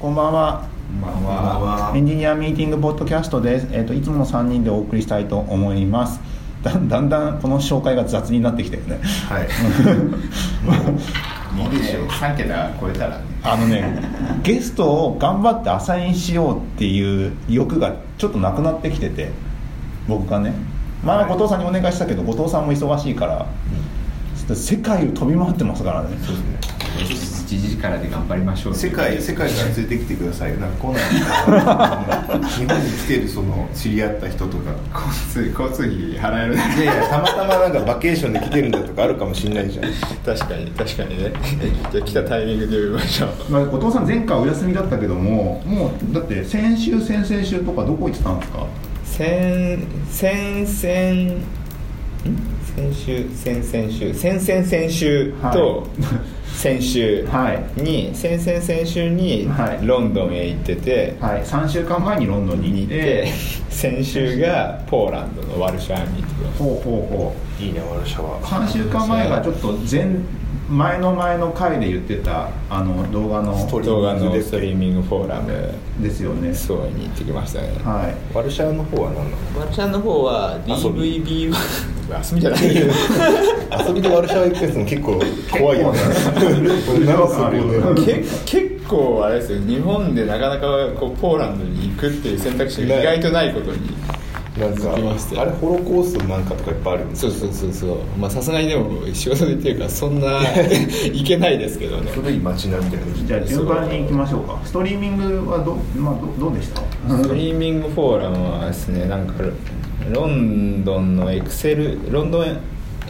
こんばんは。こんばんはエンジニアミーティングポッドキャストです。えっ、といつもの3人でお送りしたいと思います。だだんだんこの紹介が雑になってきてるね。はい もういいでしょう3桁超えたらねあのね、ゲストを頑張ってアサインしようっていう欲がちょっとなくなってきてて、僕がね。前は後藤さんにお願いしたけど、後藤さんも忙しいから、世界を飛び回ってますからね。そうですね1時からで頑張りましょう。世界世界から連れてきてください。よなんかこんなん日本に来てるその知り合った人とか交通交通費払える。いやいやたまたまなんかバケーションで来てるんだとかあるかもしれないじゃん。確かに確かにね。じゃあ来たタイミングで呼びましょう。まあ、後藤さん前回お休みだったけどももうだって先週先々週とかどこ行ってたんですか？先先々ん？先週先々週。先々先週とは先週はい。に、先々先週にはい。ロンドンへ行ってて、はい。3週間前にロンドンにに行って。て先週がポーランドのワルシャワに行ってほうほうほう。いいねワルシャワ。3週間前がちょっと前前の前の回で言ってたあの動画のストす動画のストリーミングフォーラム。ですよね。そうに行ってきましたね。はい。ワルシャワの方は何なの？ワルシャワの方は DVB 遊びじゃないけど 遊びでワルシャワ行くやつも結構怖いよね。結構 あれですよ。日本でなかなかこうポーランドに行くっていう選択肢が意外とないことになんかあれホロコーストなんかとかいっぱいあるんですそうそうそうそう。まあさすがにでも仕事で行ってるからそんな 行けないですけどね。古い街並みたいなじ。ゃあ順番に行きましょうか。ストリーミングはど,、まあ、どどうでした？ストリーミングフォーラムはですねなんかロンドンのエクセルロンドン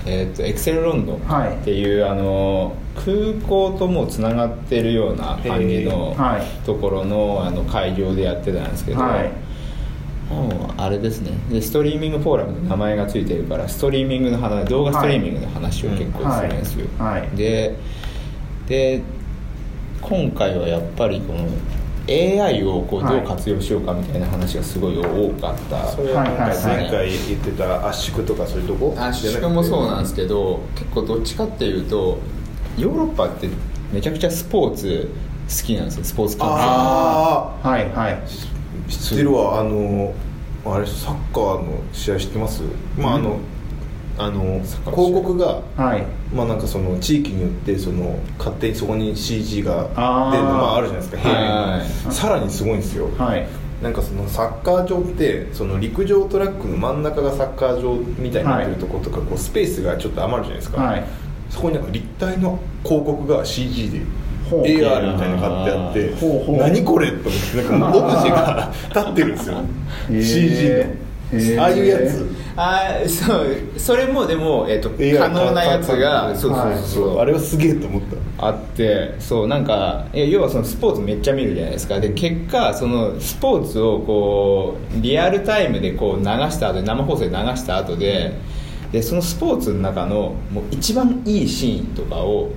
えー、とエクセルロンドンはい。っていう、あの空港ともつながってるような感じのところのあの会場でやってたんですけど、はいもうあれですね。でストリーミングフォーラムの名前がついてるからストリーミングの話動画ストリーミングの話を結構するんですよ、はい。はい。でで今回はやっぱりこの AI をこうどう活用しようかみたいな話がすごい多かった、それはいはいはい。前回言ってた圧縮とかそういうとこ？圧縮もそうなんですけど結構どっちかっていうとヨーロッパってめちゃくちゃスポーツ好きなんですよ。スポーツ観ああはいはい。知ってるわ。あのあれサッカーの試合知ってます？まああの、あの広告がはい。まあなんかその地域によってその勝手にそこに CG が出るのあああるじゃないですかはい平面に。さらにすごいんですよ。はい。なんかそのサッカー場ってその陸上トラックの真ん中がサッカー場みたいになってるところとか、こうスペースがちょっと余るじゃないですか、はい。そこになんか立体の広告が CG で AR みたいなの貼ってあってほうほう。何これと思ってなんかオブジェが立ってるんですよ。CG の。ああいうやつ。あーそうそれもでも、えっと AR 可能なやつがそうそうはい。そう。そうあれはすげえと思った。あってそうなんか要はそのスポーツめっちゃ見るじゃないですか。で結果そのスポーツをこうリアルタイムでこう流した後で生放送で流した後ででそのスポーツの中のもう一番いいシーンとかを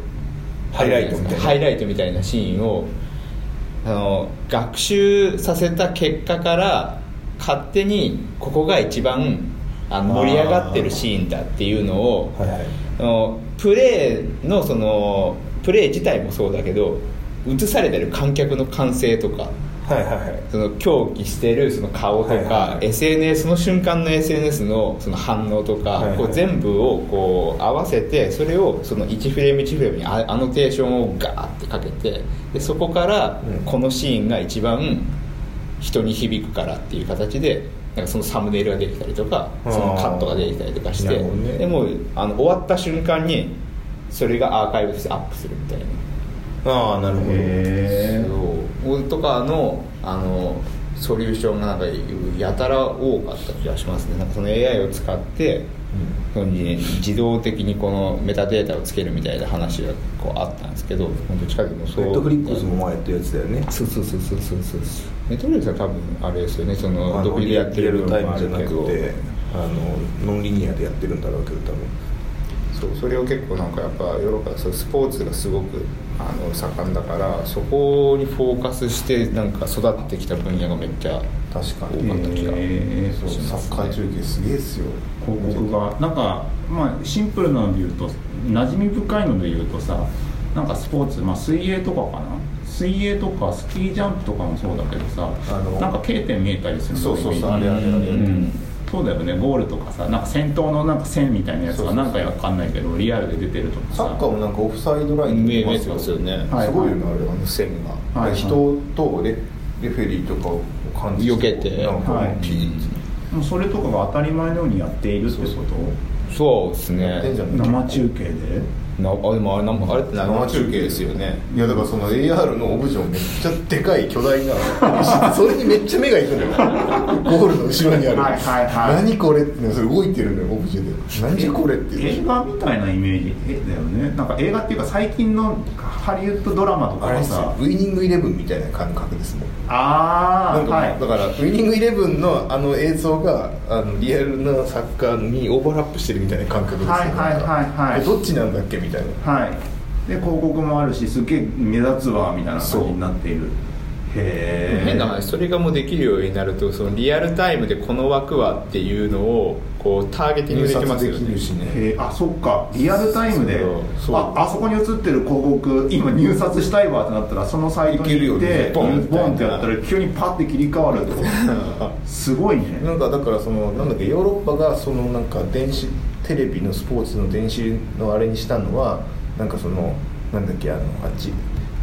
ハイライトみたいな。ハイライトみたいなシーンをあの学習させた結果から勝手にここが一番あの盛り上がってるシーンだっていうのをはいはい。あのプレーのそのプレー自体もそうだけど映されてる観客の歓声とかはいはいはい。その狂気してるその顔とか、はいはいはい。SNS その瞬間の SNS のその反応とか、はいはい。こう全部をこう合わせてそれをその1フレーム1フレームにアアノテーションをガーってかけてでそこからうん。このシーンが一番人に響くからっていう形でなんかそのサムネイルが出てきたりとかそのカットが出てきたりとかして、ね。でもうあの終わった瞬間にそれがアーカイブとしてアップするみたいな。ああなるほど。へそう。とかのあのソリューションがなんかやたら多かった気がしますね。なんかその AI を使って、そういうふうに自動的にこのメタデータをつけるみたいな話がこうあったんですけど本当近くもそう。ネットフリックスも前やったやつだよね。そうそうそうそうそうそう。ネットフリックスは多分あれですよねそあのの独自でやってる部分もあムじゃなるけどくてあのノンリニアでやってるんだろうけど多分。そうそれを結構なんかやっぱヨーロッパはそうスポーツがすごくあの盛んだからそこにフォーカスしてなんか育ってきた分野がめっちゃ確か多かった気がへー。そうサッカー中継すげえっすよ。広告がなんかまあシンプルなので言うと馴染み深いので言うとさなんかスポーツ、まあ、水泳とかかな？水水泳とかスキージャンプとかもそうだけどさあのなんか K 点見えたりするそうそうそうあれあれあれ。うんそうだよね。ゴールとかさなんか先頭のなんか線みたいなやつがなんかわかんないけどリアルで出てるとかさ。サッカーもなんかオフサイドライン見え見えてまますよね。はい。すごいよねあれあの線が。はい。人とレレフェリーとかを感じ避けて。なんかはい。ピーッもうそれとかが当たり前のようにやっているってこと？そう。ですね。ん。生中継で？なあでもあれなんかあれって生中継ですよね。いやだからその AR のオブジェをめっちゃでかい巨大な それにめっちゃ目がいくのよ。ゴールの後ろにある、はいはいはい。何これってねそれ動いてるのよオブジェで。何じゃこれって映画みたいなイメージ？えだよね。なんか映画っていうか最近のハリウッドドラマとかあれですよ。はさウイニングイレブンみたいな感覚ですもん。なんか、ああはい。だからウイニングイレブンのあの映像があのリアルなサッカーにオーバーラップしてるみたいな感覚ですよはいはいはいはい。えどっちなんだっけみたいな。はい。で広告もあるしすげえ目立つわみたいな感じになっている。へえ変な話それがもうできるようになるとそのリアルタイムでこの枠はっていうのをこうターゲティングできますよね。入札できるしね。あそっか。リアルタイムでああそこに映ってる広告今入札したいわってなったらそのサイトに行ってね。ボンボンってやったら急にパッて切り替わるってことすごいね。なんかだからそのなんだっけヨーロッパがそのなんか電子テレビのスポーツの電子のあれにしたのはなんかそのなんだっけあのあっち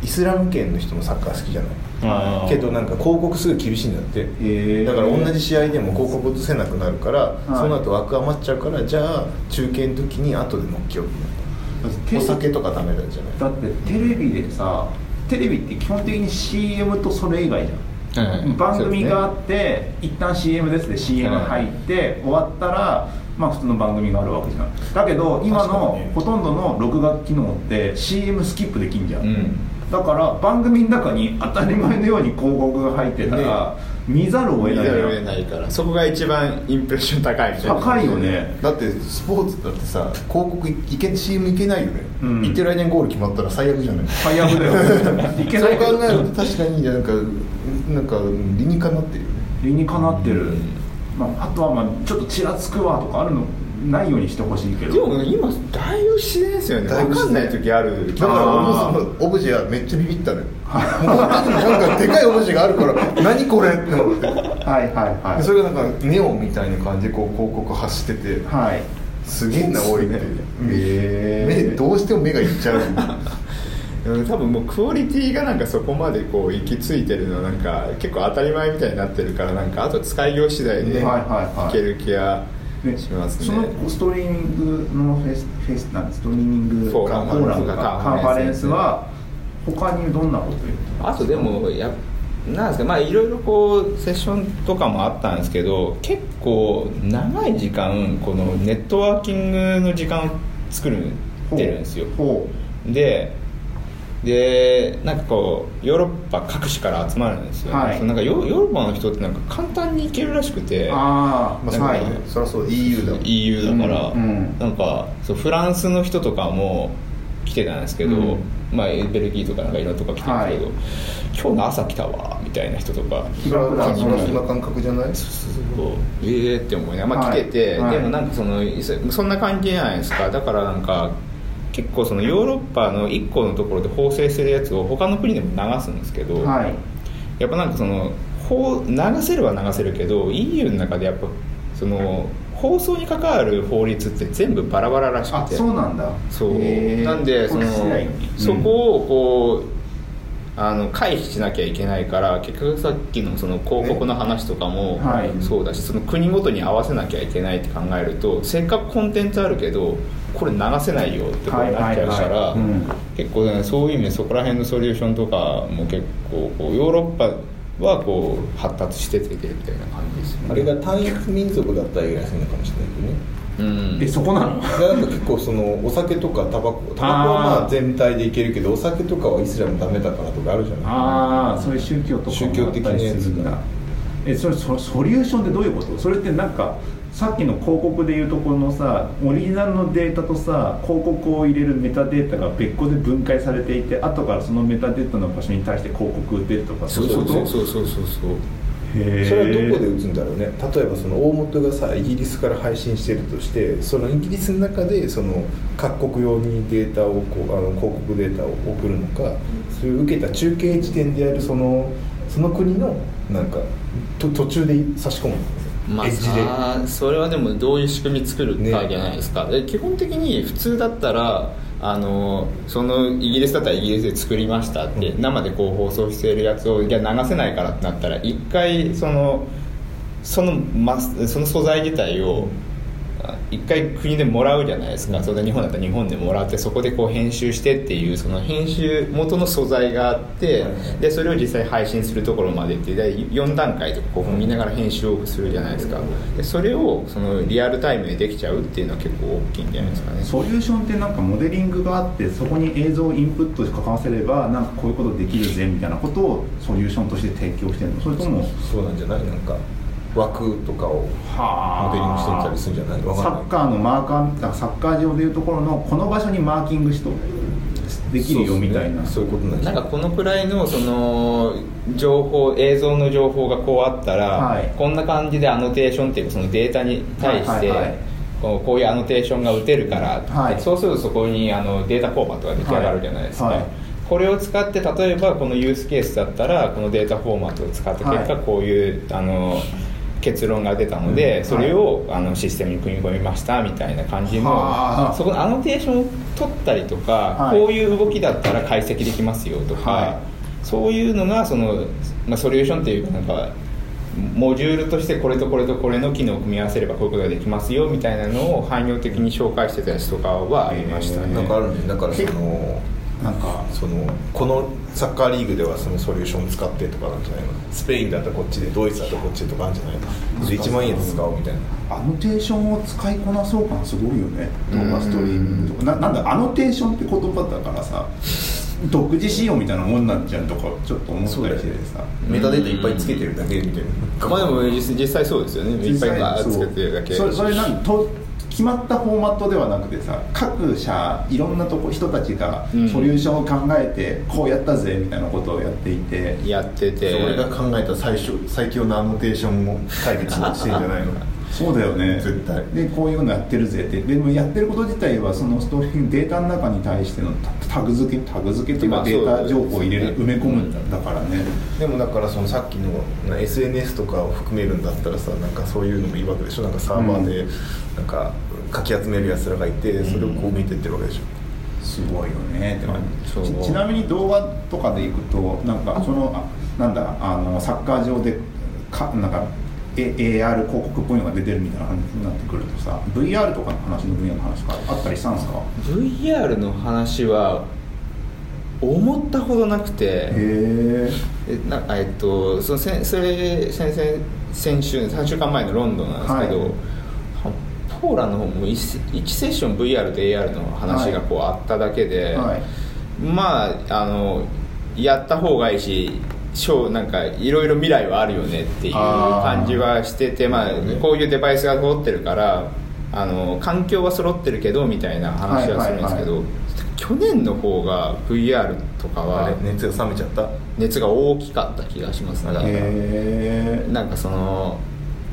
イスラム圏の人もサッカー好きじゃない？けどなんか広告すごい厳しいんだって。へー。だから同じ試合でも広告映せなくなるから、い。その後枠余っちゃうからじゃあ中継の時に後で乗っけようってなったお酒とかダメなんじゃない？だってテレビでさテレビって基本的に CM とそれ以外じゃん、はいはい番組があって、一旦 CM ですで CM 入って、終わったらまあ普通の番組があるわけじゃん。だけど今のほとんどの録画機能って CM スキップできんじゃん、うん。だから番組の中に当たり前のように広告が入ってたら、見ざるを得ない見ざるを得ないから。そこが一番インプレッション高いみたいな高いよね。だってスポーツだってさ広告いいけ CM いけないよね、うん。行ってる間にゴール決まったら最悪じゃない。最悪だよ いけないそう考えると確かになんかなんか理にかなってるよね。理にかなってる、うんまあ、あとはまあちょっとちらつくわとかあるのないようにしてほしいけど。でも今だいぶ自然ですよね。分かんない時ある。だから俺もそのオブジェはめっちゃビビったのよ。もう本当になんかでかいオブジェがあるから 何これって思って。はいはいはい。でそれがなんかネオンみたいな感じでこう広告発しててはい。すげえな多いってへー目どうしても目がいっちゃう。うん多分もうクオリティがなんかそこまでこう行き着いてるのなんか結構当たり前みたいになってるからなんかあと使いよう次第でいはいはいはい。ける気がねしますね。そのストリーミングのフェスフェスなんストリーミングフォーラムーラムか。カンファレンスは他にどんなこと言うあとでもやなんですかまあいろいろこうセッションとかもあったんですけど結構長い時間このネットワーキングの時間を作るってるんですよ。ほででなんかこうヨーロッパ各地から集まるんですよ、はい。そのなんかヨヨーロッパの人ってなんか簡単に行けるらしくてうああまあそう。だね、そりゃそう。EU だ EU だから、うんうん。なんかそうフランスの人とかも来てたんですけど、うん。まあ、ベルギーとかなんかいろんなとこ来てるんですけど、今日の朝来たわみたいな人とかそんな感覚じゃないそうええって思いながら、まあ、はい。来てて、はい。でもなんかそのそそんな感じじゃないですか？だからなんか結構そのヨーロッパの1個のところで縫製してるやつを他の国でも流すんですけど、はい。やっぱなんかその法流せるは流せるけど EU の中でやっぱその放送に関わる法律って全部バラバラらしあくて。そうなんだ。そう。なんでそのそこをこうあの回避しなきゃいけないから結局さっきのその広告の話とかもはい。そうだしその国ごとに合わせなきゃいけないって考えるとせっかくコンテンツあるけどこれ流せないよってことになっちゃうから結構ねそうい。う意味でそこら辺のソリューションとかも結構こうヨーロッパはこう発達しててみたいな感じですよね。あれが単一民族だったら安いのかもしれないけ？どねうん。えそこなの？でなんか結構そのお酒とかタバコタバコはまあ全体でいけるけどお酒とかはイスラムダメだからとかあるじゃないああそういう宗教とか宗教的なやつもあったりするんだ。えそれそソリューションってどういうこと？それってなんかさっきの広告でいうところのさオリジナルのデータとさ広告を入れるメタデータが別個で分解されていて後からそのメタデータの場所に対して広告打てるとかそういこと？そうそうそうそうそうそれはどこで打つんだろうね。例えばその大元がさイギリスから配信してるとしてそのイギリスの中でその各国用にデータをこうあの広告データを送るのかそれを受けた中継地点であるそのその国のなんかと途中で差し込むのまあそれはでもどういう仕組み作るかじゃないですか、で基本的に普通だったらあのそのイギリスだったらイギリスで作りましたって、うん。生でこう放送しているやつをいや流せないからってなったら一回そのそのその素材自体をあ一回国でもらうじゃないですか、うん。それで日本だったら日本でもらってそこでこう編集してっていうその編集元の素材があって、はい。でそれを実際配信するところまでってで4段階とかこう見ながら編集をするじゃないですか。でそれをそのリアルタイムでできちゃうっていうのは結構大きいんじゃないですかね。ソリューションってなんかモデリングがあってそこに映像をインプットして書かせればなんかこういうことできるぜみたいなことをソリューションとして提供してるの？それとも？そうなんじゃない？なんか枠とかをモデリングしてみたりするんじゃないわサッカーのマーカーサッカー場でいうところのこの場所にマーキングしとできるよみたいな。そういうことなんなんかこのくらいのその情報映像の情報がこうあったら、はい。こんな感じでアノテーションっていうかそのデータに対して、はいはいはい。こうこういうアノテーションが打てるから、はい。そうするとそこにあのデータフォーマットが出来上がるじゃないですか、はい。はいこれを使って例えばこのユースケースだったらこのデータフォーマットを使った結果、はい。こういうあの結論が出たので、うん。それをあのシステムに組み込みましたみたいな感じのはあ。そこのアノテーションを取ったりとか、はい。こういう動きだったら解析できますよとか、はい。そういうのがその、まあ、ソリューションっていうかなんかモジュールとしてこれとこれとこれの機能を組み合わせればこういうことができますよみたいなのを汎用的に紹介してたやつとかはありましたね、なんかあるねだからそのなんかそのこのサッカーリーグではそのソリューション使ってとかなんじゃないの？スペインだったらこっちでドイツだったらこっちでとかあるんじゃないの？で1万円使おうみたいな。アノテーションを使いこなそう感すごいよね。動画ストリーミングとか。ななんだアノテーションって言葉だからさ独自仕様みたいなもんなんじゃんとかちょっと思ったりしててさメタデータいっぱいつけてるだけみたいな。まあでも実実際そうですよね。いっぱいつけてるだけ。それそれ何と決まったフォーマットではなくてさ各社いろんなとこ人たちがうん。ソリューションを考えてこうやったぜみたいなことをやっていて、やってて。俺が考えた最初最強のアノテーションを解決してんじゃないの？そうだよね。絶対。でこういうのやってるぜって。でもやってること自体はそのストーリーデータの中に対してのタタグ付けタグ付けっていうまあかデータ情報を入れる、埋め込むんだからね、でもだからそのさっきのな SNS とかを含めるんだったらさなんかそういうのもいいわけでしょ？なんかサーバーでなんかかき集めるやつらがいてそれをこう見てってるわけでしょ、すごいよね。って感じ。そう。ちちなみに動画とかでいくとなんかそのあなんだあのサッカー場でかなんか AR 広告っぽいのが出てるみたいな話になってくるとさ VR とかの話の分野の話があったりしたんですか？VR の話は思ったほどなくてへええなえっとそのせそれ先々先週3週間前のロンドンなんですけど、はい。はポーラの方も 1, セッション VR と AR の話がこうあっただけで、はい。まああのやった方がいいしショーなんかいろいろ未来はあるよねっていう感じはしててまあ、こういうデバイスが揃ってるからあの環境は揃ってるけどみたいな話はするんですけど、はいはい去年の方が VR とかあはれ熱が冷めちゃった？熱が大きかった気がしますねへえなんかその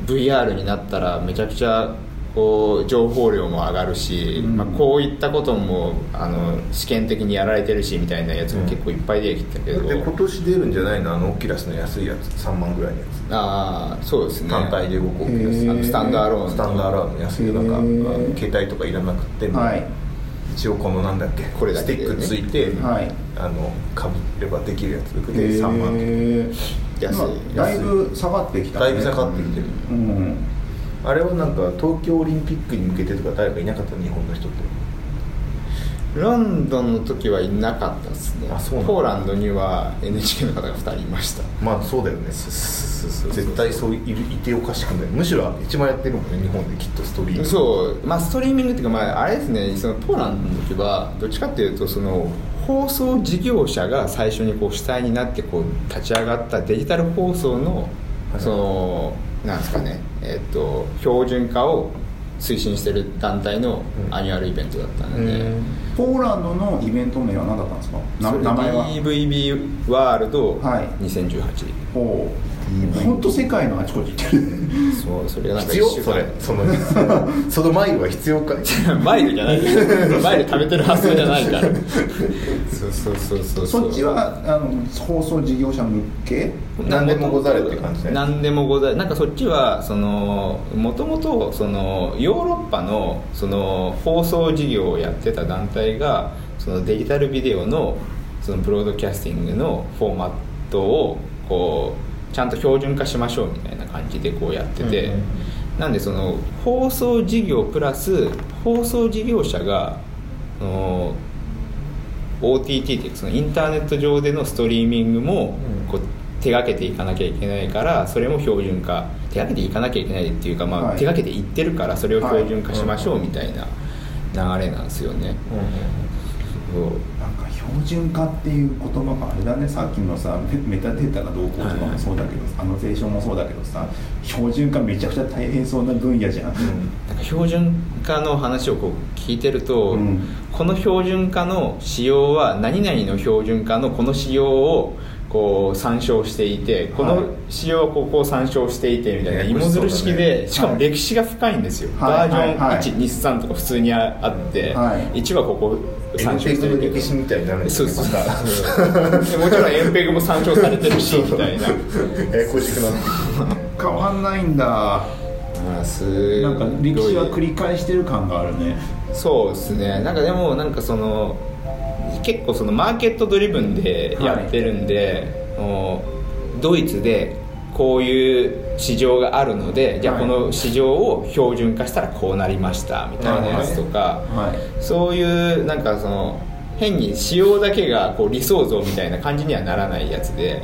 VR になったらめちゃくちゃこう情報量も上がるし、うん。まあ、こういったこともあの試験的にやられてるしみたいなやつも結構いっぱい出てきたけど、で今年出るんじゃないの？あのオキュラスの安いやつ。3万ぐらいのやつ。ああそうですね。単体で動くオキュラススタンドアローンスタンドアローンの安いなんか携帯とかいらなくても、はい。一応このなんだっけこれだけで。ねスティックついて、はい。あのかぶればできるやつでへ3万え安い。だいぶ下がってきた、ね、だいぶ下がってきてる。うんあれはなんか東京オリンピックに向けてとか誰かいなかった日本の人って。ロンドンの時はいなかったですね。あそうポーランドには NHK の方が2人いました。まあそうだよね。絶対そういるいておかしくないむしろ一番やってるもんね日本できっとストリーミングそう、まあ、ストリーミングっていうか、まあ、あれですねそのポーランドの時はどっちかっていうとその放送事業者が最初にこう主体になってこう立ち上がったデジタル放送のはいそのなんですかね、えっと標準化を推進してる団体のうん。アニュアルイベントだったので、うんポーランドのイベント名は何だったんですか？な名前は。DVB ワールドはい。2018、お本当世界のあちこち行ってる。そうそれがなんか必要？それ。その そのマイルは必要かマイルじゃない。マイル食べてる発想じゃないから。そうそうそうそうそっちはあの放送事業者向け？何でもござれって感じね。何でもござれなんかそっちはそのもともとそのヨーロッパのその放送事業をやってた団体がそのデジタルビデオのそのブロードキャスティングのフォーマットをこうちゃんと標準化しましょうみたいな感じでこうやってて、うんうん。うんなんでその放送事業プラス放送事業者がその OTT っていうかそのインターネット上でのストリーミングもうん。こう手がけていかなきゃいけないからそれも標準化。手がけていかなきゃいけないっていうか、まあはい。手がけていってるからそれを標準化しましょうみたいな流れなんですよね。そう。なんか標準化っていう言葉があれだね。さっきのさメメタデータがどうこうとかもそうだけど、アノテーションもそうだけどさ標準化めちゃくちゃ大変そうな分野じゃん、なんか標準化の話をこう聞いてると、うん。この標準化の仕様は何々の標準化のこの仕様をこう参照していてこの仕様はここを参照していてみたいな芋づる式で、しかも歴史が深いんですよ、はい。バージョンはい1、2、3とか普通にあって、はい。1はここ参照してるけど。歴史みたいになるんですそうそうそう。でもちろんエンペグも参照されてるしみたいな。ややこしくなって変わんないんだ。まあすなんか歴史は繰り返してる感があるね。そうですね。なんかでもなんかその結構そのマーケットドリブンでやってるんで、もうドイツでこういう市場があるのでじゃあはいこの市場を標準化したらこうなりましたみたいなやつとか、はい。そういうなんかその変に仕様だけがこう理想像みたいな感じにはならないやつで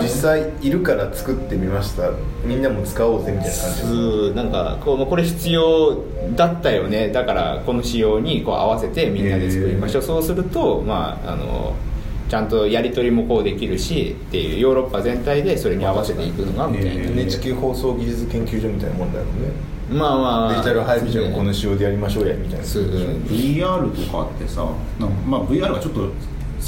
実際いるから作ってみました。みんなも使おうぜみたいな感じ。ですうんなんかこうこれ必要だったよね。だからこの仕様にこう合わせてみんなで作りましょう。そうするとまああのちゃんとやり取りもこうできるしっていうヨーロッパ全体でそれに合わせていくのがみたいな、NHK 放送技術研究所みたいなもんだよね。まあまあデジタル配備所をこの仕様でやりましょうやみたいな。そう。VR とかってさまあ VR がちょっと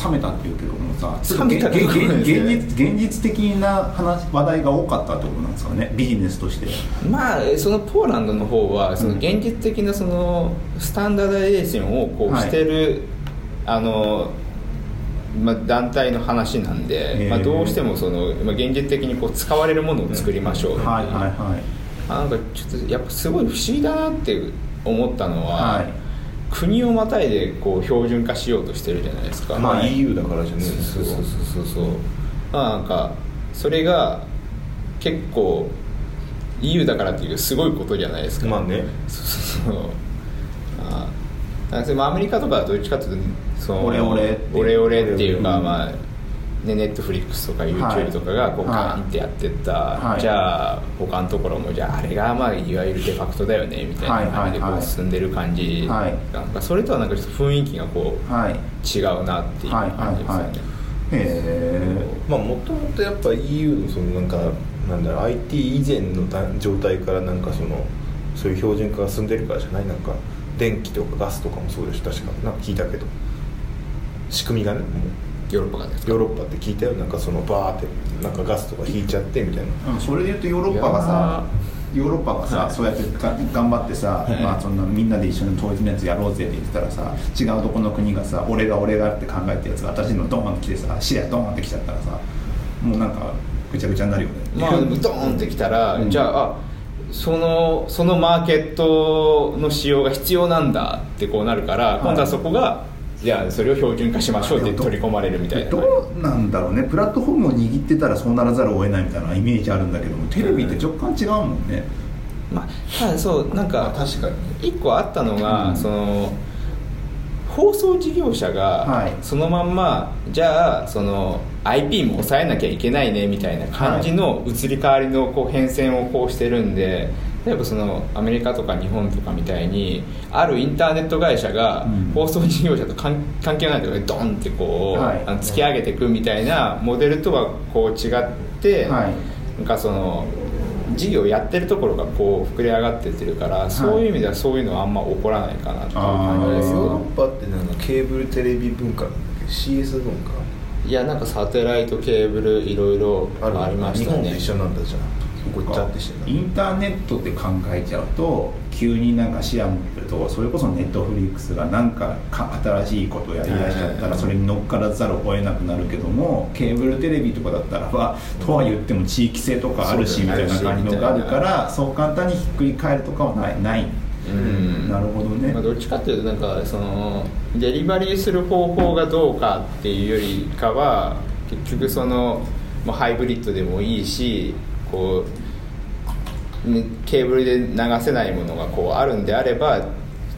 冷めたっていうけどもさ冷めた現実現実的な話話題が多かったってことなんですかねビジネスとしてまあそのポーランドの方はその現実的なそのスタンダーダイゼーションをこうはい。してる、あのまあ、団体の話なんで、まあ、どうしてもその、まあ、現実的にこう使われるものを作りましょう。うはいはいはい。あなんかちょっとやっぱすごい不思議だなって思ったのは、はい国をまたいでこう標準化しようとしてるじゃないですか、まあはい。EU だからじゃねえそうそうそうそうそう。まあなんかそれが結構 EU だからっていうすごいことじゃないですか。まあね。そうそうそう。あアメリカとかはどっちかというとそのオレオレオレオレっていうか、うんまあね、ネットフリックスとかはい YouTube とかがこうはいガンってやってった、はい。じゃあ他のところもじゃああれがまあいわゆるデファクトだよねみたいな感じでこう進んでる感じ、はい。なんかそれとはなんかちょっと雰囲気がこうはい。違うなっていうはい感じですよね、はいはいへえまあもともとやっぱ EU のそのなんかなんだろう IT 以前のだ状態からなんかそのそういう標準化が進んでるからじゃないなんか電気とかガスとかもそうです確かなんか聞いたけど仕組みがねもヨーロッパがですヨーロッパって聞いたよ。なんかそのバーってなんかガスとか引いちゃってみたいな。うんそれで言うとヨーロッパがさヨーロッパがさ、はい。そうやってが頑張ってさ、はい。まあ、そんなみんなで一緒に統一のやつやろうぜって言ってたらさ違うどこの国がさ俺が俺がって考えたやつが私のドーンって来てさシェアドーンって来ちゃったらさもうなんかぐちゃぐちゃになるよね。まあ ドーンってきたら、うん。じゃああそのそのマーケットの仕様が必要なんだってこうなるから、い。今度はそこがじゃあそれを標準化しましょうって取り込まれるみたいな。どうなんだろうね。プラットフォームを握ってたらそうならざるを得ないみたいなイメージあるんだけどもテレビって若干違うもんね、まあただそうなんか確かに。一個あったのが、うん。その放送事業者はい。がそのまんま、じゃあその IP も抑えなきゃいけないねみたいな感じの移り変わりのこう変遷をこうしてるんで例えばそのアメリカとか日本とかみたいにあるインターネット会社がうん。放送事業者と関関係ないところでドンってこう、はい。あの突き上げていくみたいなモデルとはこう違って、はい。なんかその事業やってるところがこう膨れ上がってってるから、そういう意味ではそういうのはあんま起こらないかなっていう感じです。ヨーロよッパってなんかケーブルテレビ文化なんだっけ？CS 文化？いやなんかサテライトケーブルいろいろありましたね。日本と一緒なんだじゃんごっちゃってしてインターネットって考えちゃうと急になんか視野持ってるとそれこそネットフリックスがなんかか新しいことをやりだしちゃったらそれに乗っからざるを得なくなるけどもケーブルテレビとかだったらばとは言っても地域性とかあるしみたいな感じのがあるからそう簡単にひっくり返るとかはない。ない。うんなるほどね。まあ、どっちかっていうとなんかそのデリバリーする方法がどうかっていうよりかは結局その、まあ、ハイブリッドでもいいしこうケーブルで流せないものがこうあるんであれば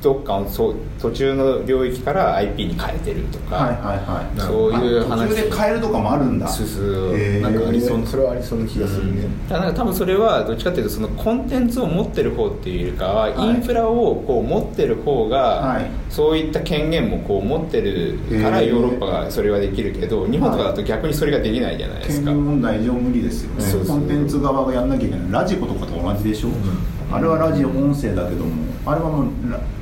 どっかをそう途中の領域から IP に変えてるとか、はいはいはい。そういう話。あ途中で変えるとかもあるんだ。そうそう。なんかありそうなそれはありそうな気がするね、だからなんか多分それはどっちかっていうとそのコンテンツを持ってる方っていうよりかは、はい。インフラをこう持ってる方が、はい。そういった権限もこう持ってるからヨーロッパがそれはできるけど日本とかだと逆にそれができないじゃないですか、権利問題上無理ですよね。コンテンツ側がやんなきゃいけない。ラジコとかと同じでしょ、あれはラジオ音声だけどもあれはもう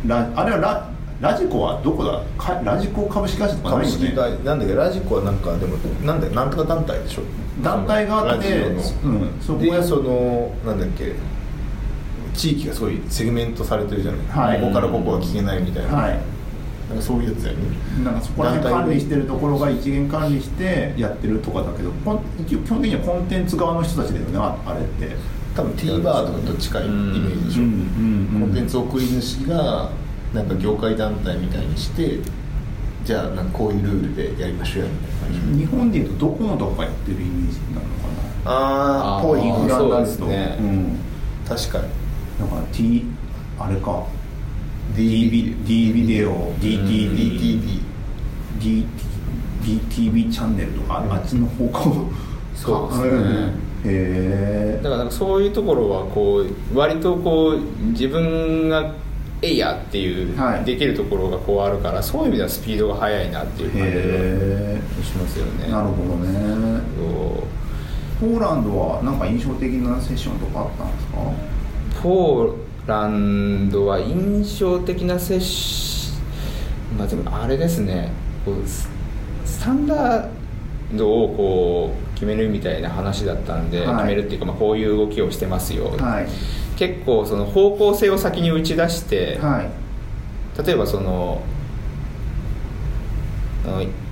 ララあれはララジコはどこだ？かラジコ株式会社とかないよね。株式会なんだっけ？ラジコはなんかでもなんだなんとか団体でしょ？団体があってうんそこやでそのなんだっけ？地域がすごいセグメントされてるじゃない、はい。ここからここは聞けないみたいな,、はい。なんかそういうやつだよね。なんかそこら辺管理してるところが一元管理してやってるとかだけど基本的にはコンテンツ側の人たちだよねああれって多分 T バーとかと近いイメージでしょ、うんうんうんコンテンツ送り主がなんか業界団体みたいにしてじゃあなんかこういうルールでやりましょうよみたいな感じ、日本でいうとドコモとかやってるイメージなのかあーあーぽいインフラになですね。うん。確かに。だから T あれか。D D, D ビデオ DTV DTV チャンネルとか、あっちの方向。そうですねだからなんかそういうところはこう割とこう自分がえいやっていう、はい。できるところがこうあるからそういう意味ではスピードが速いなっていう感じへがしますよね。なるほどね。ポーランドはなんか印象的なセッションとかあったんですか？ポーランドは印象的な接しまあでもあれですね。スタンダードをこう決めるみたいな話だったんで、はい。決めるっていうか、まあ、こういう動きをしてますよ、はい。結構その方向性を先に打ち出して、はい。例えばその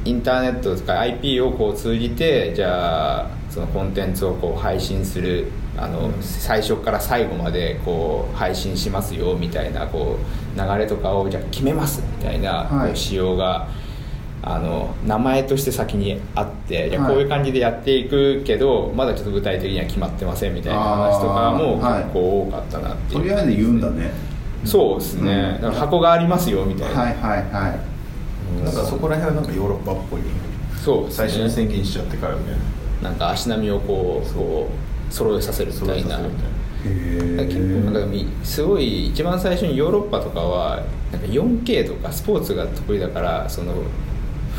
インターネットとか IP をこう通じてじゃあそのコンテンツをこう配信するあの、最初から最後までこう配信しますよみたいなこう流れとかをじゃあ決めますみたいな仕様が。あの名前として先にあっていこういう感じでやっていくけど、まだちょっと具体的には決まってませんみたいな話とかも結構多かったなっていう、とりあえず言うんだね。そうですね、うん。だから箱がありますよみたいな、はいはいはい。なんかそこら辺はなんかヨーロッパっぽい。そうですね。最初に宣言しちゃってからみたいな。なんか足並みをこうこう揃えさせるみたいな。結構なんかみすごい一番最初にヨーロッパとかはなんか 4K とかスポーツが得意だからその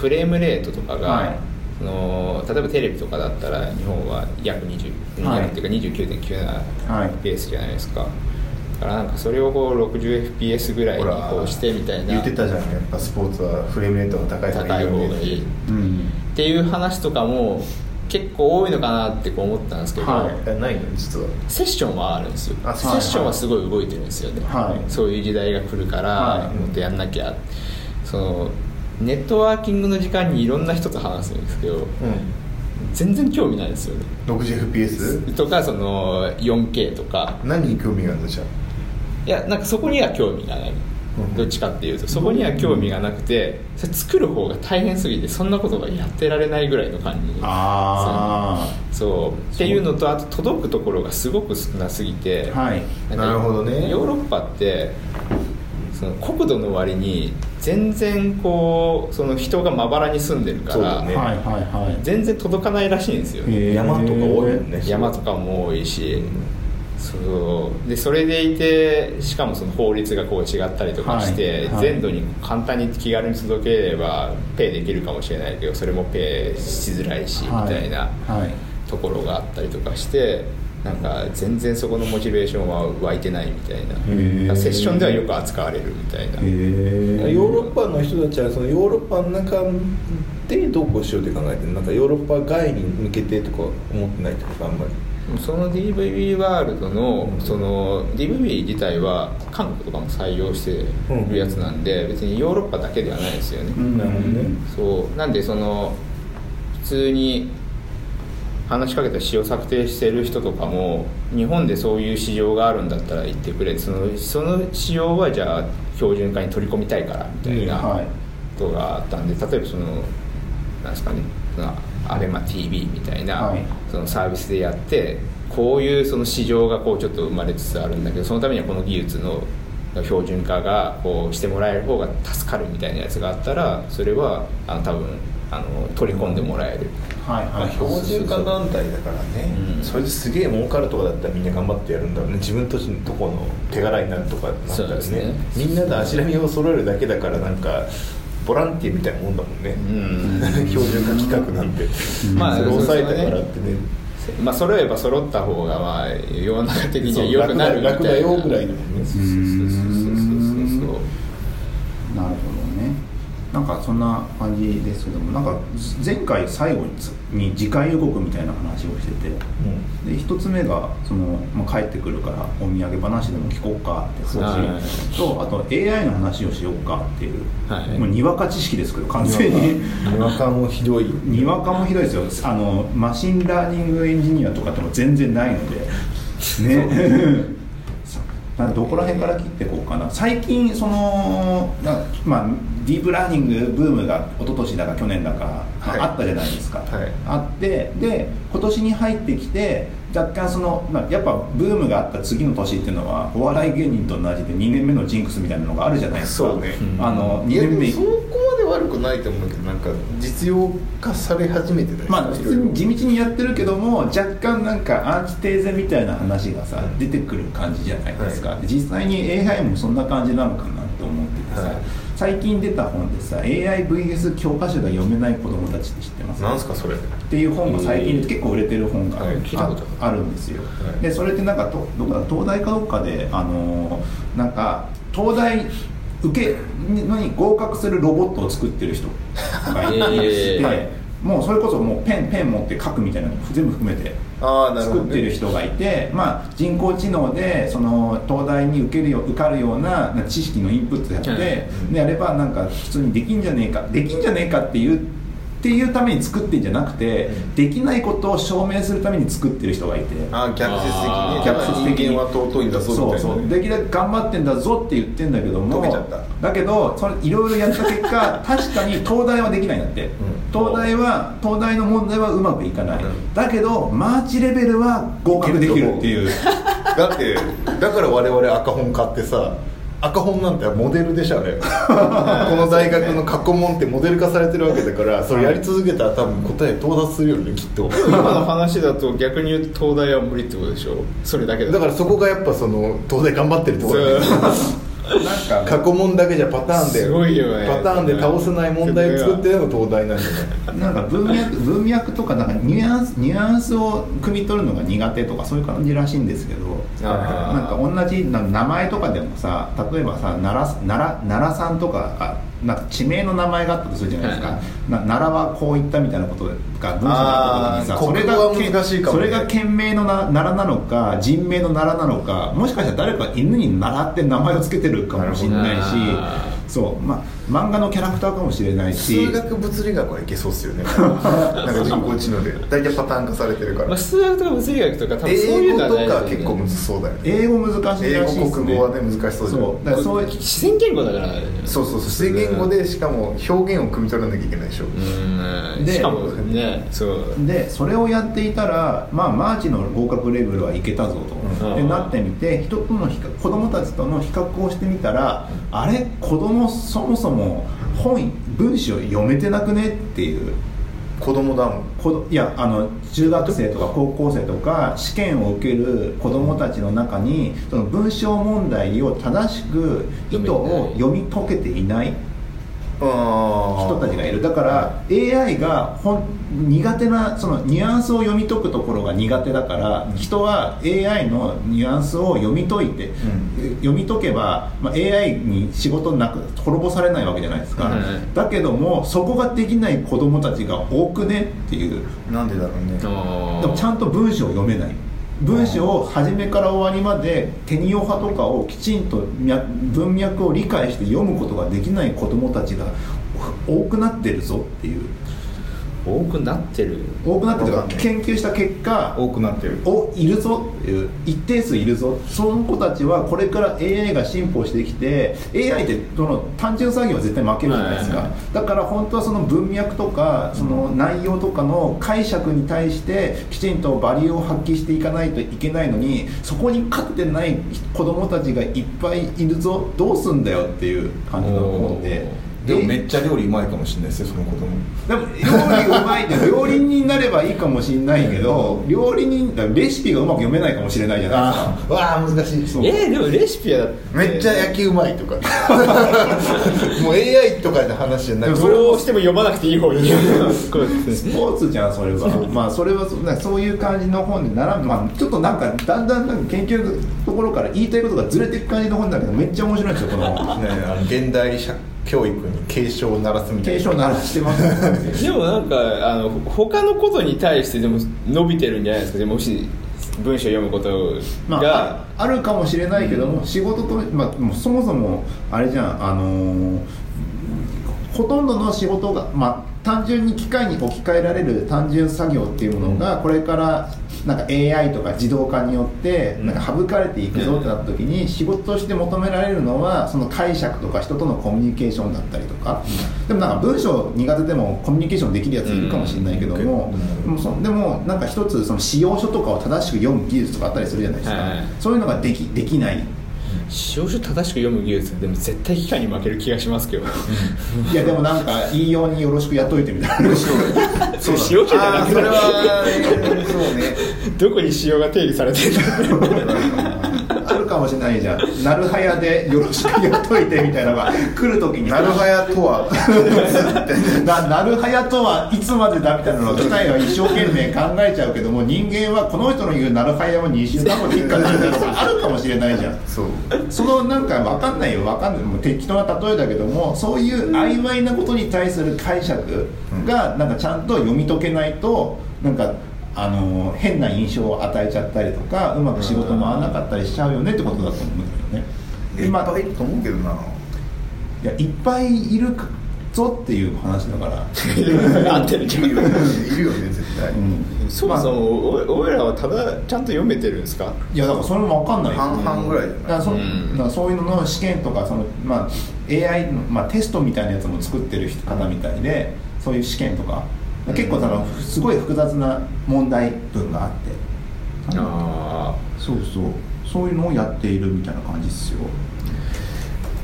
フレームレートとかが、はい。その例えばテレビとかだったら日本は約20、はい。約っていうか29.9はい。なペースじゃないですか、だからなんかそれをこう 60fps ぐらいにこうしてみたいな。言ってたじゃん。やっぱスポーツはフレームレートが高い方が高いいね方がいいうん。っていう話とかも結構多いのかなってこう思ったんですけど、はい。えないの？実は。セッションはあるんですよ。あセッションはすごい動いてるんですよね、はい。そういう時代が来るから、はい。もっとやんなきゃ。そのネットワーキングの時間にいろんな人と話すんですけどうん。全然興味ないんですよね。60fps とかその 4K とか。何に興味があるの？じゃいやなんかそこには興味がない。うん。どっちかっていうと。そこには興味がなくてそれ作る方が大変すぎてそんなことがやってられないぐらいの感じあそう。っていうのとあと届くところがすごく少なすぎて、あはい。なるほどね。ヨーロッパってその国土の割に全然こうその人がまばらに住んでるから、ね。はいはいはい。全然届かないらしいんですよ、へー。山とか多いね。山とかも多いし、そう。でそれでいてしかもその法律がこう違ったりとかして、はいはい。全土に簡単に気軽に届ければペイできるかもしれないけどそれもペイしづらいし、はい。みたいなはい。ところがあったりとかしてなんか全然そこのモチベーションは湧いてないみたいー。なセッションではよく扱われるみたいな。へえヨーロッパの人たちはそのヨーロッパの中でどうこうしようって考えてるなんかヨーロッパ外に向けてとか思ってないってことあんまり。その DVB ワールドのその DVB 自体は韓国とかも採用してるやつなんで別にヨーロッパだけではないですよね、うん。なるほどね。そう。なんでその普通に話しかけた詩を策定してる人とかも日本でそういう市場があるんだったら言ってくれ。そのその市場はじゃあ標準化に取り込みたいからみたいなことがあったんで例えばそのなんですかねアベマ t v みたいな、はい。そのサービスでやってこういうその市場がこうちょっと生まれつつあるんだけどそのためにはこの技術の標準化がこうしてもらえる方が助かるみたいなやつがあったらそれはあの多分あの取り込んでもらえる。はいはい。標準化団体だからね、うん。それですげえ儲かるとかだったらみんな頑張ってやるんだろうね。自分たちのとこの手柄になるとかなったらね。ね。みんなで足並みを揃えるだけだからなんかボランティアみたいなもんだもんね、うん。標準化企画なんて、まあそれを抑えてもらってね。まあ揃えば揃った方がまあ世の中的には良くなるみたいな。楽だ楽だよぐらいだもんねそうそうそうそうそうなるほどねなんかそんな感じですけどもなんか前回最後に次回予告みたいな話をしててで一つ目がその、まあ、帰ってくるからお土産話でも聞こうかってはい。話とあと AI の話をしようかっていう、はい。もうにわか知識ですけど完全に。にわかもひどい。にわかもひどいですよ。あの machine learning engineer とかっても全然ないので。ね。などこら辺から切っていこうかな。最近そのなまあディープラーニングブームが一昨年だか去年だか、まあはい。あったじゃないですか、はい。あってで今年に入ってきて若干その、まあ、やっぱブームがあった次の年っていうのはお笑い芸人と同じで2年目のジンクスみたいなのがあるじゃないですか。そうね。あの2いやで年目もそこまで悪くないと思うけどなんか実用化され始めてたりまあ普通に地道にやってるけども若干なんかアンチテーゼみたいな話がさ出てくる感じじゃないですか、はで実際に AI もそんな感じなのかなって思っててさ、はい最近出た本でさ AIVS 教科書が読めない子供たちって知ってます？なんすかそれ。っていう本が最近結構売れてる本があ,、ある。んですよ、はい。でそれってなんかとどこだ？東大かどっかであのーなんか東大受けのに合格するロボットを作ってる人がいて、えー。はいもうそれこそもうペンペン持って書くみたいなの全部含めて作ってる人がいて、まあ、人工知能でその東大に受けるよ受かるようなな知識のインプットやって、はいでやればなんか普通にできんじゃねえかできんじゃねえかっていうっていうために作ってんじゃなくて、できないことを証明するために作ってる人がいて。ああ逆説的に逆説的に。は尊いんだぞみそうたいなそうできるだけ頑張ってんだぞって言ってんだけども溶けちゃった。だけどそれいろいろやった結果 確かに東大はできないんだって、東大は東大の問題はうまくいかない、うん。だけどマーチレベルは合格できるっていう。だってだから我々赤本買ってさ赤本なんてモデルでしょあれ。この大学の過去問ってモデル化されてるわけだからそれやり続けたら多分答え到達するよねきっと。今の話だと逆に言うと東大は無理ってことでしょそれだけだだからそこがやっぱその東大頑張ってるところだよなんか過去問だけじゃパターンですごいよね。パターンで倒せない問題を作ってるのが東大なんじゃないなんか文脈文脈とかなんかニュアンスニュアンスを汲み取るのが苦手とかそういう感じらしいんですけどなんか同じな名前とかでもさ例えばさ奈良奈良奈良さんとかあなんか地名の名前があったとするじゃないですか、はい。な奈良はこういったみたいなことが文章があった時にさそれがそれが県名のな奈良なのか人名の奈良なのかもしかしたら誰か犬に奈良って名前を付けてるかもしれないしそうまあ漫画のキャラクターかもしれないし。数学物理学はいけそうっすよね。なんか人工知能で。大体パターン化されてるから。まあ、数学とか物理学とか多分そういう英語とのはないか結構むずそうだよね。英語難しい英らしいですね。語国語はね難しそうじゃんそう。だからそういう自然言語だからそうそうそう。自然言語でしかも表現を汲み取らなきゃいけないでしょ。うん。でしかもねそう。でそれをやっていたら、まあ、マーチの合格レベルはいけたぞと、うん。でなってみて人との比較子供たちとの比較をしてみたら、あれ子供そもそも本文章読めてなくねっていう。子供だもん。こどいやあの中学生とか高校生とか試験を受ける子どもたちの中にその文章問題を正しく意図を読み解けていない人たちがいる。だから AI がほん苦手なそのニュアンスを読み解くところが苦手だから人は AI のニュアンスを読み解いて、読み解けば、まあ、AI に仕事なく滅ぼされないわけじゃないですか、はい。だけどもそこができない子供たちが多くねっていう。なんでだろうね。でもちゃんと文章を読めない文章を初めから終わりまでテニオ派とかをきちんと文脈を理解して読むことができない子どもたちが多くなってるぞっていう。多くなってる。多くなってる。とか研究した結果多くなってる。おいるぞっていう一定数いるぞ。その子たちはこれから AI が進歩してきて AI ってその単純作業は絶対負けるじゃないですか、だから本当はその文脈とかその内容とかの解釈に対してきちんとバリューを発揮していかないといけないのにそこに勝ってない子供たちがいっぱいいるぞ。どうすんだよっていう感じの本で。でもえめっちゃ料理うまいかもしれないですよその子供。でも料理うまいって料理人になればいいかもしれないけど料理人だレシピがうまく読めないかもしれないじゃないですかわあ難しい。そう。えー、でもレシピはめっちゃ野球うまいとか。もう AI とかの話じゃなくてどうしても読まなくていい方に スポーツじゃんそれは。まあそれはそなんかそういう感じの本で並ぶ、まあ、ちょっとなんかだんだんなんか研究のところから言いたいことがずれていく感じの本だけどめっちゃ面白いんですよこのね、あの現代社教育に警鐘を鳴らすみたいな。継承ならしてます。でもなんかあの他のことに対してでも伸びてるんじゃないですか？でももし文章読むことまが、あ、ああるかもしれないけども、仕事と、まあ、もうそもそもあれじゃんあのーほとんどの仕事が、まあ、単純に機械に置き換えられる単純作業っていうものがこれからなんか AI とか自動化によってなんか省かれていくぞってなった時に仕事として求められるのはその解釈とか人とのコミュニケーションだったりとか。でもなんか文章苦手でもコミュニケーションできるやついるかもしれないけどもうん。でもそでもなんか一つその使用書とかを正しく読む技術とかあったりするじゃないですか、そういうのができできない使用書正しく読む技術でも絶対機械に負ける気がしますけど。いやでもなんか言いようによろしくやっといてみたいな。そう使用書じゃなくてあーそれはそうね。どこに使用が定義されてるんだあるかもしれないじゃん。なるはやでよろしくやっといてみたいなのが来る時に。なるはやとは。ななるはやとはいつまでだみたいなのを機械は一生懸命考えちゃうけども人間はこの人の言うなるはやは2週間後でいいかなみたいなのがあるかもしれないじゃん。そうそのなんか分かんないよ。分かんない。もう適当な例えだけどもそういう曖昧なことに対する解釈がなんかちゃんと読み解けないとなんかあの変な印象を与えちゃったりとかうまく仕事回らなかったりしちゃうよねってことだと思うんだよね。いっぱいいると思うけどな。いやいっぱいいるぞっていう話だから、合ってるじゃんいるよね絶対、うん、そもそもお俺らはただちゃんと読めてるんですか？いやだからそれも分かんない。よ半々ぐらい。じゃないだからそ,、うん。だからそういうのの試験とかその、まあ、AI の、まあ、テストみたいなやつも作ってる方みたいでそういう試験とか結構そのすごい複雑な問題文があって。あそうそう。そういうのをやっているみたいな感じですよ。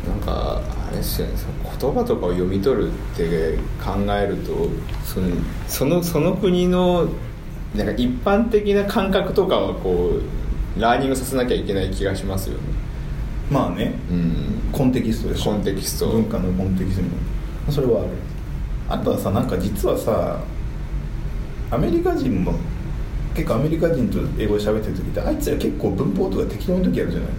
あなんかあれですよねその言葉とかを読み取るって考えるとそのそのその国のなんか一般的な感覚とかはこうラーニングさせなきゃいけない気がしますよね。まあね。うん。コンテキストでしょ。コンテキスト。文化のコンテキストそれはあるあとはさなんか実はさアメリカ人も結構アメリカ人と英語で喋ってる時ってあいつら結構文法とか適当な時あるじゃない？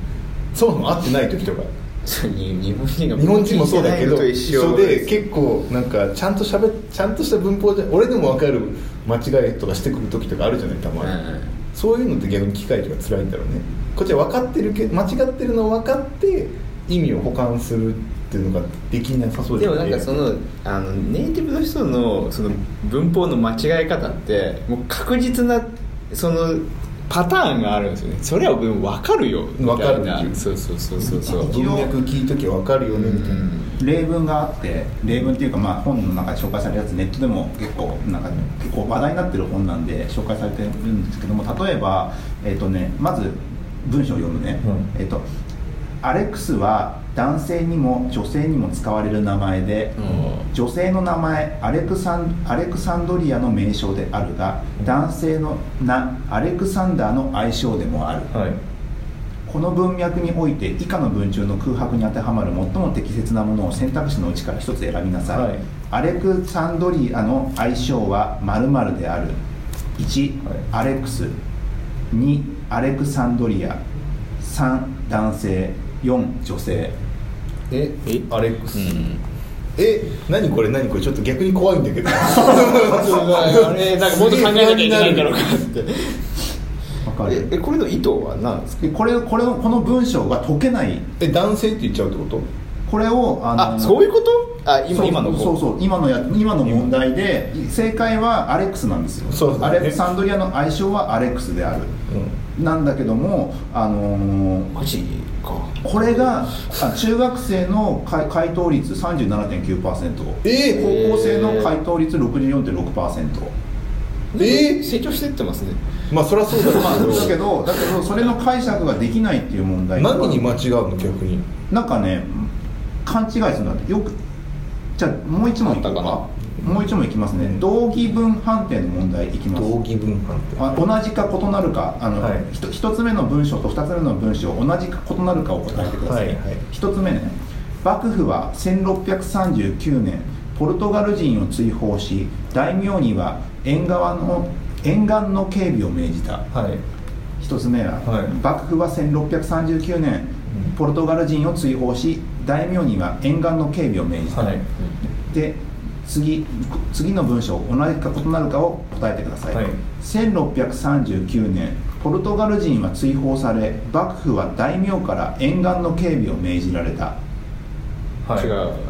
そもそも合ってない時とか。日本人が日本人もそうだけどと一緒で結構なんかちゃんとしゃべちゃんとした文法で俺でも分かる間違いとかしてくる時とかあるじゃないたまに、うんそういうのって逆に機械とか辛いんだろうね。こっちは分かってるけど間違ってるのを分かって意味を補完するっていうのができなさそうでもじゃなんかそのあのネイティブの人のその文法の間違い方ってもう確実なそのパターンがあるんですよね。それは分かるよ分かるそうそうそうそうそう。文脈聞いときゃ分かるよねみたいな、例文があって例文っていうかまあ本の中で紹介されるやつネットでも結構なんか結構話題になってる本なんで紹介されてるんですけども例えば、えっとね、まず文章を読むね、うん。えっとアレックスは男性にも女性にも使われる名前で、うん。女性の名前アレクサンアレクサンドリアの名称であるが男性の名アレクサンダーの愛称でもある、はい。この文脈において以下の文中の空白に当てはまる最も適切なものを選択肢のうちから一つ選びなさい、はい。アレクサンドリアの愛称は〇〇である。1、はい。アレックス。2アレクサンドリア。3男性4女性。ええ？アレックス、うんえ何これ何これちょっと逆に怖いんだけど。あれ なんかもっと考えなきゃいけないんだろうかって。わかる。ええこれの意図は何？ですかでこれこれをこの文章が解けない。え男性って言っちゃうってこと？これをああそういうこと？あ今そう今のそうそう今のや今の問題で正解はアレックスなんですよ。そうだね。アレクサンドリアの愛称はアレックスである、なんだけどもあのーマジ？かこれがあ中学生の回回答率37.9%えー。高校生の回答率64.6%えー。成長してってますね。まあそりゃそうだまあ、だけけどだけどそれの解釈ができないっていう問題何に間違うの逆に。なんかね勘違いするんだって。よくじゃあもう一問いったかもう一問いきますね、うん。同義文判定の問題いきます。同義文判定。あ同じか異なるかあの、はい。ひと一つ目の文章と二つ目の文章同じか異なるかを答えてください、はいはい。一つ目ね。幕府は1639年ポルトガル人を追放し大名には縁側の沿岸の警備を命じた。はい。一つ目は、はい。幕府は1639年うん。ポルトガル人を追放し大名には沿岸の警備を命じた、はい。で次次の文章同じか異なるかを答えてください、はい。1639年ポルトガル人は追放され幕府は大名から沿岸の警備を命じられた。はい。違うね。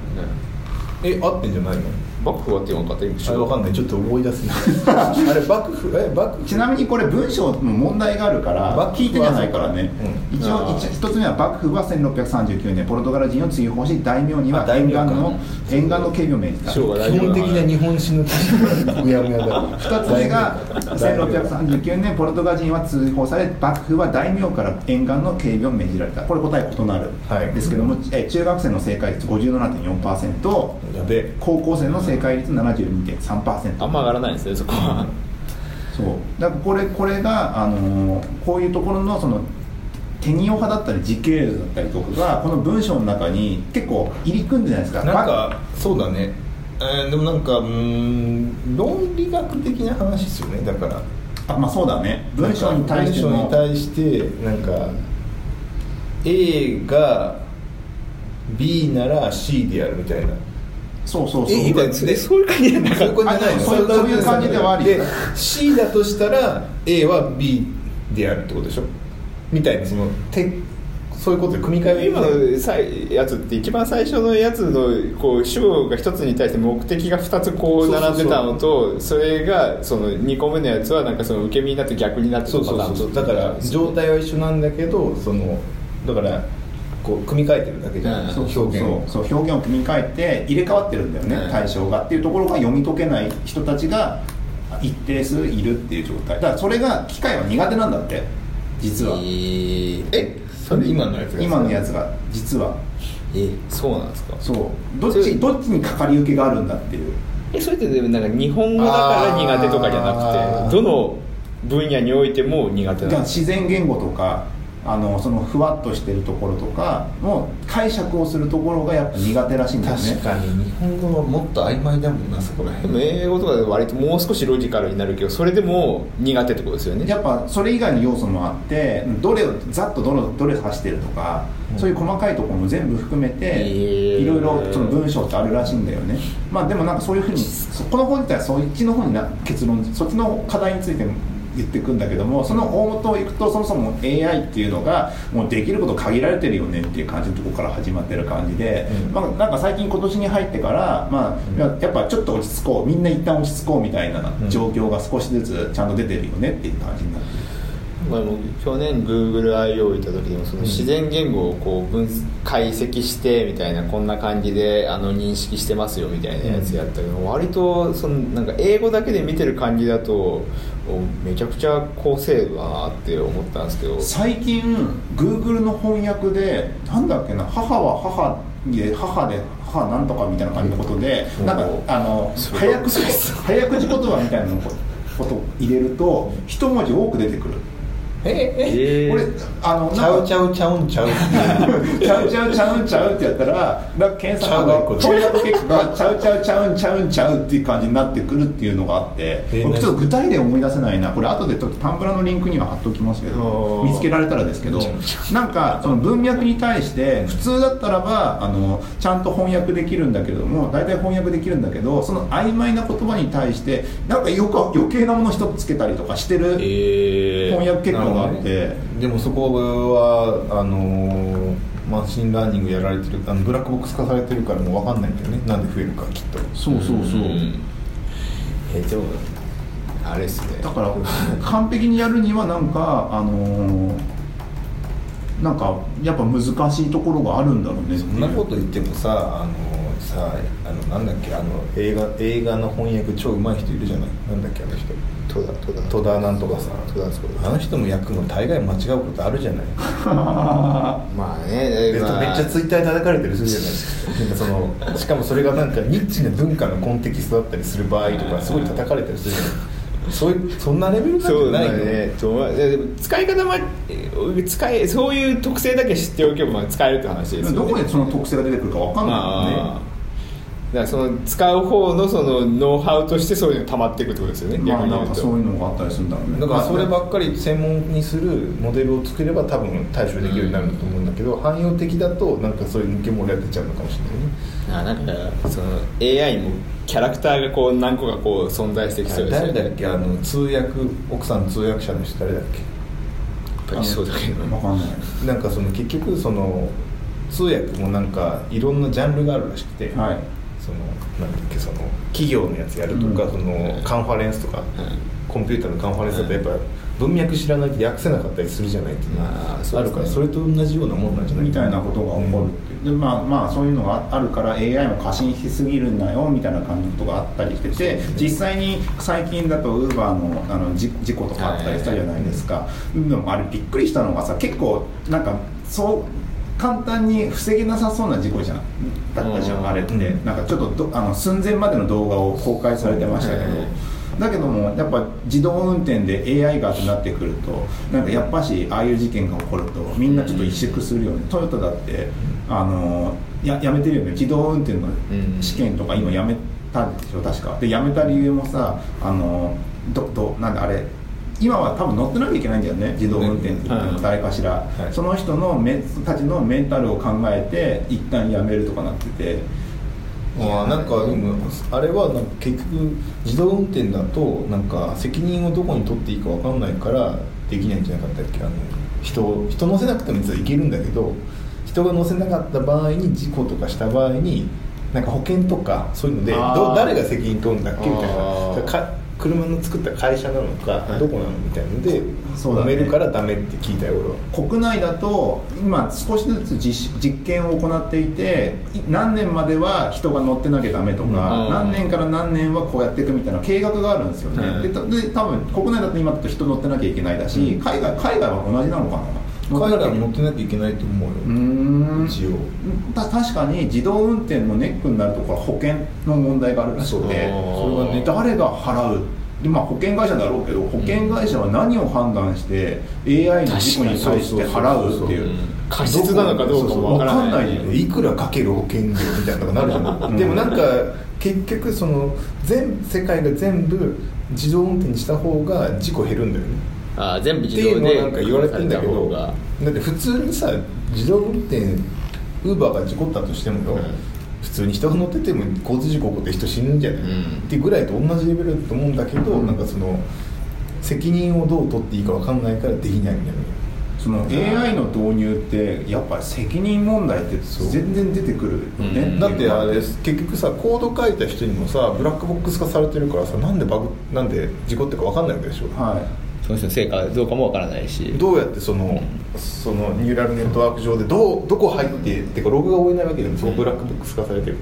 え合ってんじゃないの？幕府はって分かった今あれわかんない。ちょっと思い出すな。あれ幕府え幕府？ちなみにこれ文章の問題があるから聞いてじゃないからね、うん。一応一一つ目は幕府は1639年。ポルトガル人を追放し大名には沿岸の沿岸の警備を命じた。しょうがない基本的な日本史の知識。がうやむやだ。2つ目が大名。1639年。ポルトガル人は通報され幕府は大名から沿岸の警備を命じられた。これ答え異なる、はい。ですけどもえ中学生の正解率57.4%やべ。え高校生の正解率72.3%あんま上がらないんですねそこは。そう。だからこれこれが、あのーこういうところのそのテニオ派だったり時系列だったりとかがこの文章の中に結構入り組んでないですか。なんかそうだね、えーでもなんかうーん論理学的な話ですよねだから。あまあそうだね。文章に対しての文章に対してなんか A が B なら C でやるみたいなそうそうそう。えみたいな。えそういう感じじゃなかそういうったそういう感じではあり。で C だとしたら A は B でやるってことでしょ？みたいなそのてそういうことで組み替え今のさいやつって一番最初のやつのこう主語が一つに対して目的が二つこう並んでたのとそれがその2個目のやつはなんかその受け身になって逆になってそうそうそう。だから状態は一緒なんだけどそのだからこう組み替えてるだけじゃない、うん。そう表現をそう表現を組み替えて入れ替わってるんだよね、うん。対象が。っていうところが読み解けない人たちが一定数いるっていう状態。だからそれが機械は苦手なんだって実は、えそれ今のやつが今のやつが実は。えそうなんですか？そう。どっちどっちにかかり受けがあるんだっていう。えそれってでもなんか日本語だから苦手とかじゃなくてどの分野においても苦手なんです自然言語とかあのそのふわっとしてるところとかの解釈をするところがやっぱ苦手らしいんだよね。確かに。日本語はもっと曖昧だもんなそこら辺。英語とかで割ともう少しロジカルになるけどそれでも苦手ってことですよね。やっぱそれ以外の要素もあってどれをざっとどれどれ指してるとか、うんそういう細かいところも全部含めて、いろいろその文章ってあるらしいんだよね。まあでもなんかそういうふうにそこの本に対してはそっちの方にな結論そっちの課題について言っていくんだけどもその大元をいくとそもそも AI っていうのがもうできること限られてるよねっていう感じのところから始まってる感じで、うん。まあ、なんか最近今年に入ってから、まあ、ややっぱちょっと落ち着こうみんな一旦落ち着こうみたいな状況が少しずつちゃんと出てるよねっていう感じになってる。まあ、去年 GoogleIO 行った時にもその自然言語をこう分解析してみたいなこんな感じであの認識してますよみたいなやつやったけど、割とそのなんか英語だけで見てる感じだとおめちゃくちゃ高精度だなって思ったんですけど。最近 Google の翻訳でなんだっけな母は母で母で母なんとかみたいな感じのことで、うん。なんかあの早口早口言葉みたいなことを入れると一文字多く出てくるええ俺あのちゃうちゃうちゃうんちゃうちゃうちゃうちゃうんちゃうってやったらなんか検索のちゃうが一個で翻訳結果がちゃうちゃうちゃうんちゃうんちゃうっていう感じになってくるっていうのがあって僕ちょっと具体例思い出せないなこれ後でちょっとタンブラのリンクには貼っておきますけど見つけられたらですけどなんかその文脈に対して普通だったらばあのちゃんと翻訳できるんだけども大体翻訳できるんだけどその曖昧な言葉に対してなんかよく余計なもの一つつけたりとかしてる翻訳結果があって。でもそこはあのー machine learning やられてるあのブラックボックス化されてるからもう分かんないんだよね。なんで増えるかきっと。そうそうそう、ん。えでもあれですね。だから完璧にやるにはなんかあのーなんかやっぱ難しいところがあるんだろうねそんなこと言ってもさあのさあのなんだっけあの映画映画の翻訳超うまい人いるじゃない？なんだっけあの人。戸田戸田。戸田なんとかさ戸田そうあの人も役の大概間違うことあるじゃない？まあねでまあ。めっちゃツイッターで叩かれてるするじゃない？ですかそのしかもそれがなんかニッチな文化のコンテキストだったりする場合とかすごい叩かれたりするじゃない？そういうそんなレベルなんそうじゃないね使い方はえ使えそういう特性だけ知っておけばまあ使えるって話ですよね。どこでその特性が出てくるかわかんないもんね、まあだからその使う方のそのノウハウとしてそういうの溜まっていくってことですよねまあ逆に言うと。なんかそういうのがあったりするんだろうね。だからそれまあばっかり専門にするモデルを作れば多分対処できるようになるんだと思うんだけど、汎用的だとなんかそういう抜け漏れが出ちゃうのかもしれないね。あなんかその AI もキャラクターがこう何個かこう存在してきそうですよね。誰だっけ？あの通訳奥さん通訳者の人誰だっけ？やっぱりそうだけど。わかんない。なんかその結局その通訳もなんかいろんなジャンルがあるらしくて、はいそのなんだっけその企業のやつやるとか、うん。そのカンファレンスとか、ん。コンピューターのカンファレンスだとやっぱ文脈知らないと訳せなかったりするじゃないっていうのあるからそれと同じようなもんなんじゃないみたいなことが起こるっていう。でまあまあそういうのがあるから AI も過信しすぎるんだよみたいな感じのことがあったりしてて実際に最近だとウーバーのあの事事故とかあったりしたじゃないですか、でもあれびっくりしたのがさ結構なんかそう簡単に防げなさそうな事故じゃん。だったじゃうんんあれって、うん。なんかちょっとどあの寸前までの動画を公開されてましたけど、だけどもやっぱ自動運転で AI がってなってくるとなんかやっぱしああいう事件が起こるとみんなちょっと萎縮するよね、トヨタだってあのややめてるよね。自動運転の試験とか今やめたんでしょ確か。でやめた理由もさあのどどなんだあれ今は多分乗ってなきゃいけないんだよね自動運転って誰かしら、はい。その人のメたちのメンタルを考えて一旦やめるとかなってて。あなんかでもあれはなんか結局自動運転だとなんか責任をどこに取っていいかわかんないからできないんじゃなかったっけ？あの人を人乗せなくても実はいけるんだけど人が乗せなかった場合に事故とかした場合になんか保険とかそういうのでど誰が責任取るんだっけ？みたいな。か車の作った会社なのか、はい。どこなのみたいなのでそうだね。揉めるからダメって聞いたよ俺は。国内だと今少しずつ実実験を行っていてい何年までは人が乗ってなきゃダメとか、うん。何年から何年はこうやっていくみたいな計画があるんですよね、で多分国内だと今だと人乗ってなきゃいけないだし、海外海外は同じなのかな海外も乗乗ってなきゃいけないと思うよ、うーん。一応。た確かに自動運転のネックになるところは保険の問題があるらしくてそれはね誰が払う？でまあ、保険会社だろうけど保険会社は何を判断して AI の事故に対して払うっていう。過失なのかどうかもわからない。わかんないくらかける保険料みたいなのがなるじゃない、うん。でもなんか結局その全世界が全部自動運転にした方が事故減るんだよねあ全部っていうの自動ではなんか言われてんだけどだって普通にさ自動運転ウーバーが事故ったとしてもよ、うん。普通に人が乗ってても交通事故起こって人死ぬんじゃない、うん。ってぐらいと同じレベルだと思うんだけど、うん。なんかその責任をどう取っていいか分かんないからできないみたいなその AI の導入ってやっぱり責任問題って全然出てくるよね、うん。だってあれ結局さコード書いた人にもさブラックボックス化されてるからさなんでバグなんで事故ってか分かんないわけでしょ。はいその人の成果どうかもわからないし。どうやってその,、そのニューラルネットワーク上でどうどこ入ってってかログが追えないわけでもそこブラックボックス化されてる。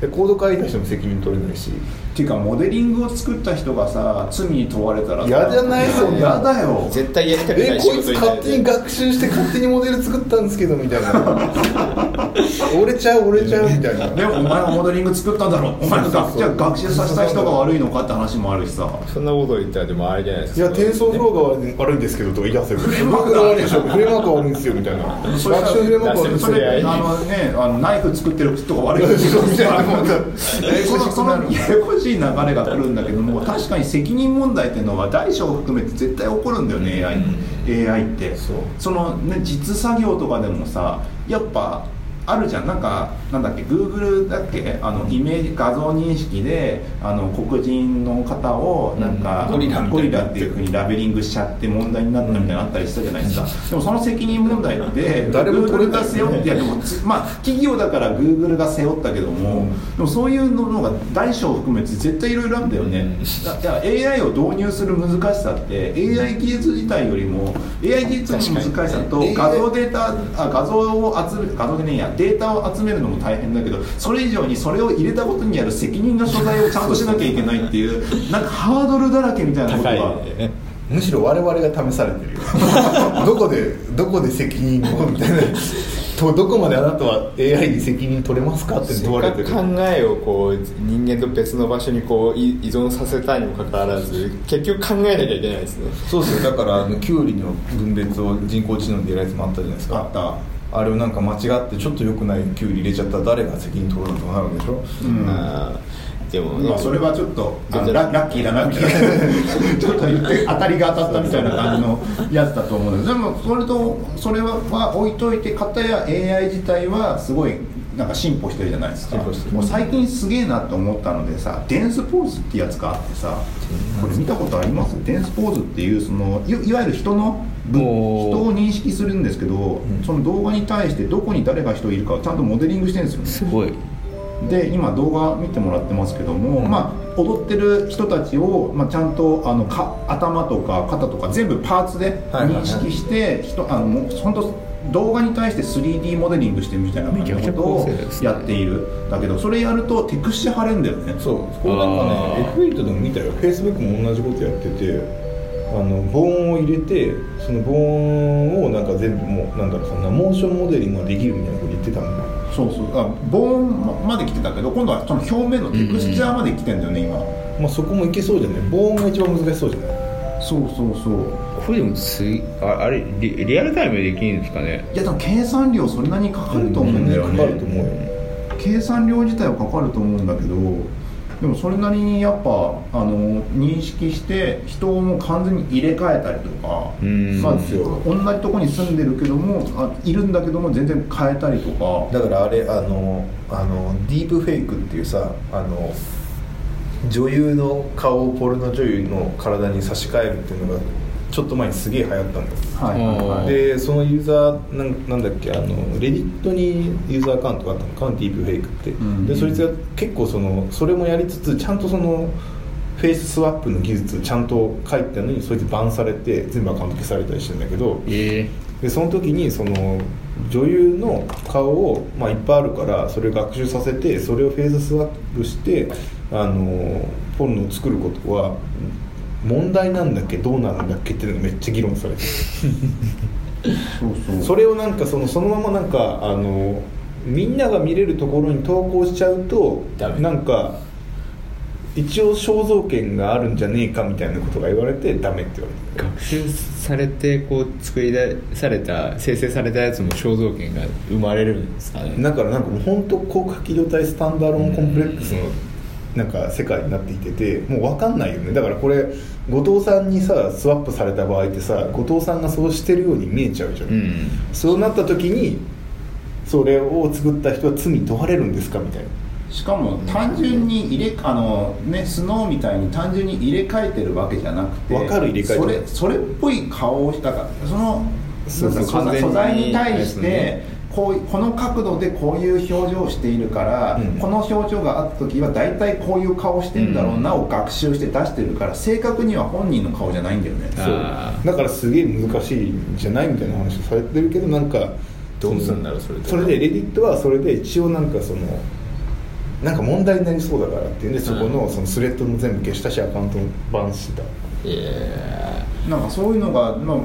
でコード書いた人も責任取れないしっていうかモデリングを作った人がさ罪に問われたらさ嫌じゃないそんな。嫌だよ。絶対やりたくなえい仕こいつ勝手に学習して勝手にモデル作ったんですけどみたいな。折れちゃう折れちゃうみたいな。でもお前がモデリング作ったんだろ。お前がそうそうそう。じゃあ学習させた人が悪いのかって話もあるしさ。そんなこと言ったらでもあれじゃないです。かいや転送フローが悪いんですけどとか言い出せ。るフレームワークが悪いでしょ。フレームワークが悪いんですよみたいな。学習それフレームワークが悪いんですよ。それあのねあのナイフ作ってる人が悪い。んですよみたいなそのややこしい流れが来るんだけども確かに責任問題っていうのは大小を含めて絶対起こるんだよね AI, AI って。そう。の、ね、実作業とかでもさやっぱあるじゃん。なんかなんだっけ Google だっけ？あのイメージ画像認識であの黒人の方をなんか、うんゴリラっていうふうにラベリングしちゃって問題になったみたいなのあったりしたじゃないですか、でもその責任問題って誰も取れい。が背負って いやでもつまあ企業だから Google が背負ったけども、でもそういうのが大小含めて絶対いろいろあるんだよね、だいや AI を導入する難しさって AI 技術自体よりも AI 技術の難しさと画像データあ画像を集め画像でねえやデータを集めるのも大変だけどそれ以上にそれを入れたことにある責任の所在をちゃんとしなきゃいけないっていう なんかハードルだらけみたいなこと高い。がねむしろ我々が試されてるよ。どこでどこで責任をみたいな。とどこまであなたは AI に責任取れますかって問われてる。かく考えをこう人間と別の場所にこうい依存させたいにもかかわらず結局考えなきゃいけないですね。そうですよ。だからあのキュウリの分別を人工知能でやるやつもあったじゃないですか。あったあれをなんか間違ってちょっと良くないキュウリ入れちゃったら誰が責任取るのとかなるわけでしょ、うん。あーでもねまあ、それはちょっとララッキーだなみたいな。ちょっと言って当たりが当たったみたいな感じのやつだと思うんです。でもそれとそれは置いといて片や AI 自体はすごいなんか進歩してるじゃないですか。もう最近すげえなと思ったのでさデンスポーズってやつがあってさこれ見たことあります？デンスポーズっていうそのいいわゆる人のぶ人を認識するんですけど、その動画に対してどこに誰が人いるかをちゃんとモデリングしてるんですよね。すごい。で今動画見てもらってますけども、まあ、踊ってる人たちを、まあ、ちゃんとあのか頭とか肩とか全部パーツではいはいはい。認識して、人あのもう本当動画に対して 3D モデリングしてるみたいな感じのことをやっているだけどそれやるとテクスチャ貼れんだよね。そう。これなんかねあ F8 でも見たよ。Facebook も同じことやっててあのボーンを入れてそのボーンをなんか全部もうなんだろうそんなモーションモデリングができるみたいなこと言ってたんだよそうそう。あボーンまで来てたけど今度はその表面のテクスチャーまで来てんだよね、今。まあそこもいけそうじゃない？ボーンが一番難しそうじゃない？そうそうそう。これでもすいああれリリアルタイムでできるんですかね？いやでも計算量それなりにかかると思うんだよね、かかると思うよ。計算量自体はかかると思うんだけどでもそれなりにやっぱあの認識して人をもう完全に入れ替えたりとか、うん。まあ、そうですよ同じとこに住んでるけどもあいるんだけども全然変えたりとか。だからあれあのあのディープフェイクっていうさあの女優の顔をポルノ女優の体に差し替えるっていうのがちょっと前にすげえ流行ったんだよはいはいはい。でそのユーザーなんなんだっけあの Reddit にユーザーアカウントがあったのかな？ディープフェイクって、ん。でそいつが結構そのそれもやりつつちゃんとその face swap の技術ちゃんと書いてたのにそいつバンされて全部アカウント消されたりしてるんだけど。えでその時にその女優の顔を、まあ、いっぱいあるからそれを学習させてそれをフェイススワップしてあのポルノを作ることは問題なんだっけどうなるんだっけっていうのがめっちゃ議論されてる。そうそう。それをなんかそのそのままなんかあのみんなが見れるところに投稿しちゃうとなんか一応肖像権があるんじゃねえかみたいなことが言われてダメって言われて学習されてこう作り出された生成されたやつも肖像権が生まれるんですかね。だからなんかもう本当高架機動隊スタンダーローンコンプレックスのなんか世界になっていててもう分かんないよね。だからこれ後藤さんにさスワップされた場合ってさ後藤さんがそうしてるように見えちゃうじゃん、うん。そうなった時にそれを作った人は罪に問われるんですかみたいな。しかも単純に入れあのねスノーみたいに単純に入れ替えてるわけじゃなくてわかる入れ替えてる。それそれっぽい顔をしたからそのそうそう。素材に素材に対しですてねこういこの角度でこういう表情をしているから、うん。この表情があった時は大体こういう顔してんだろうなを学習して出してるから正確には本人の顔じゃないんだよね。あー。だからすげえ難しいんじゃないみたいな話をされてるけどなんかどうすんだろうそれで。それでレディットはそれで一応なんかそのなんか問題になりそうだからっていうんでそこのそのスレッドも全部消したしアカウントもバンしてた。いやなんかそういうのが、まあ、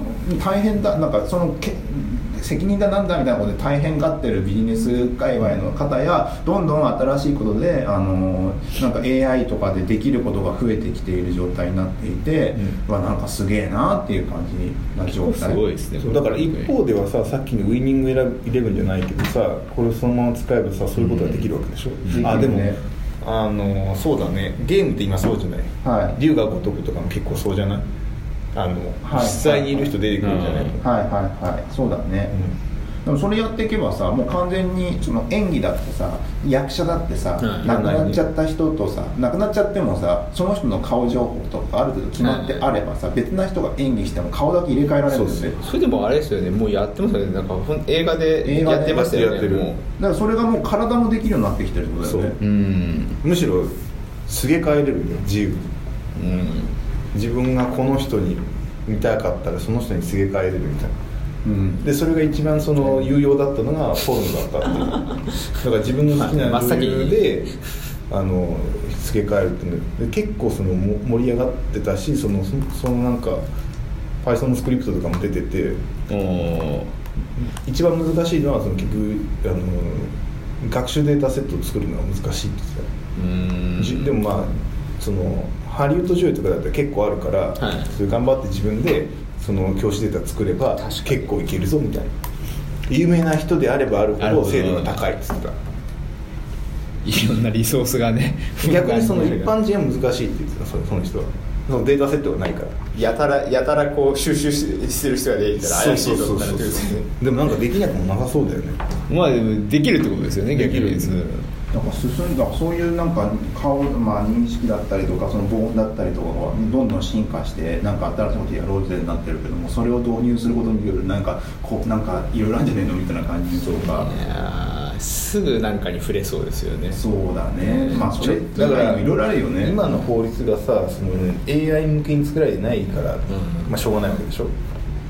大変だ。なんかそのけ責任だなんだみたいなことで大変がってるビジネス界隈の方やどんどん新しいことであのなんか AI とかでできることが増えてきている状態になっていて、うまあなんかすげえなっていう感じな状ーす態ごいですね。だから一方ではささっきのウイニングイレブンじゃないけどさこれそのまま使えばさそういうことができるわけでしょ、うん。あでもねあのそうだね。ゲームって今そうじゃない？はい。龍が如くとかも結構そうじゃない？あの、はい。実際にいる人出てくるんじゃないの、はい。はい。はい。そうだね、でもそれやっていけばさもう完全にその演技だってさ役者だってさ、はい亡くなっちゃった人とさ亡くなっちゃってもさその人の顔情報とかある程度決まってあればさ、別な人が演技しても顔だけ入れ替えられるんですよそれでもあれですよね。もうやってますよね。なんか映画で映画でやってましたよね。だからそれがもう体もできるようになってきてる。ってことだよねむしろすげ替えれるよ自由にう。ん自分がこの人に見たかったらその人にすげ替えれるみたいな。うん。でそれが一番その有用だったのがポルノだったっていう。だから自分の好きな女優であの付け替えるっていうの。で結構そのも盛り上がってたしそのそそのなんか Python のスクリプトとかも出てて一番難しいのはその結局あの学習データセットを作るのが難しいって言ってた。でもまあそのハリウッド女優とかだったら結構あるから、はい。それ頑張って自分でその教師データ作れば結構いけるぞみたいな。有名な人であればあるほどど。精度が高いっつってた。いろんなリソースがね 逆にその 一般人は難しいって言ってたそのその人は。そのデータセットがないから。やたらやたらこう収集ししてる人が出てきたら怪しいぞってなるんでもなんかできなくもなさそうだよね。まあでもできるってことですよね逆に。できるなんか進んだそういうなんか顔、まあ、認識だったりとかその防音だったりとかがどんどん進化してなんか新しいことやろうぜになってるけどもそれを導入することによるなんかこうなんかいろいろあるんじゃねえのみたいな感じとかすぐなんかに触れそうですよね。そうだね。まあそれだからいろいろあるよね。今の法律がさその AI 向けに作られてないから、まあしょうがないわけでしょ？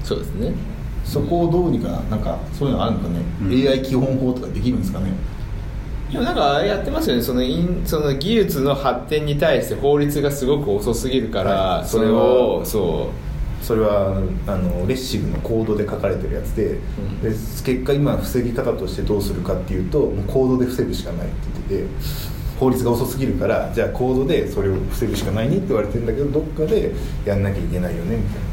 そうですね。そこをどうにかなんかそういうのあるのかね、うん。AI 基本法とかできるんですかね？でもなんかやってますよね。そのインその技術の発展に対して法律がすごく遅すぎるから、はい。それをそそれはあのレッシブのコードで書かれてるやつで,、ん。で結果今防ぎ方としてどうするかっていうともうコードで防ぐしかないって言ってて法律が遅すぎるからじゃあコードでそれを防ぐしかないねって言われてるんだけどどっかでやんなきゃいけないよねみたい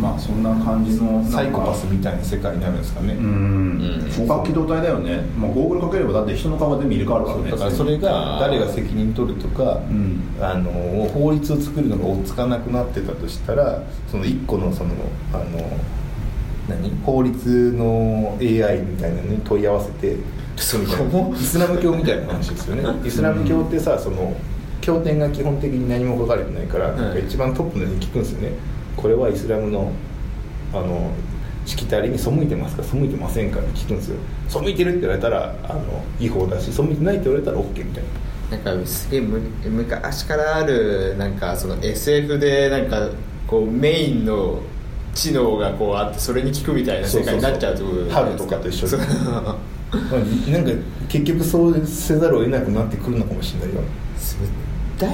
まあそんな感じのなサイコパスみたいな世界になるんですかね、うん。うん。互角機動隊だよねまあゴーグルかければだって人の顔が全部入れ替わるからね。だからそれが誰が責任取るとか、うん。あの法律を作るのが追っつかなくなってたとしたらその一個のそのあの何？法律の AI みたいなのに問い合わせてそう。みたいなイスラム教みたいな話ですよね。イスラム教ってさその経典が基本的に何も書かれてないから、なんか一番トップの人に聞くんですよねこれはイスラムのあのしきたりに背いてますか背いてませんかって聞くんですよ。背いてるって言われたらあの違法だし背いてないって言われたら OK みたいな。なんかすげえむ昔からあるなんかその SF でなんかこうメインの知能がこうあってそれに聞くみたいな世界になっちゃうってことじゃないです春とかと一緒で。まあ なんか結局そうせざるを得なくなってくるのかもしれないよ大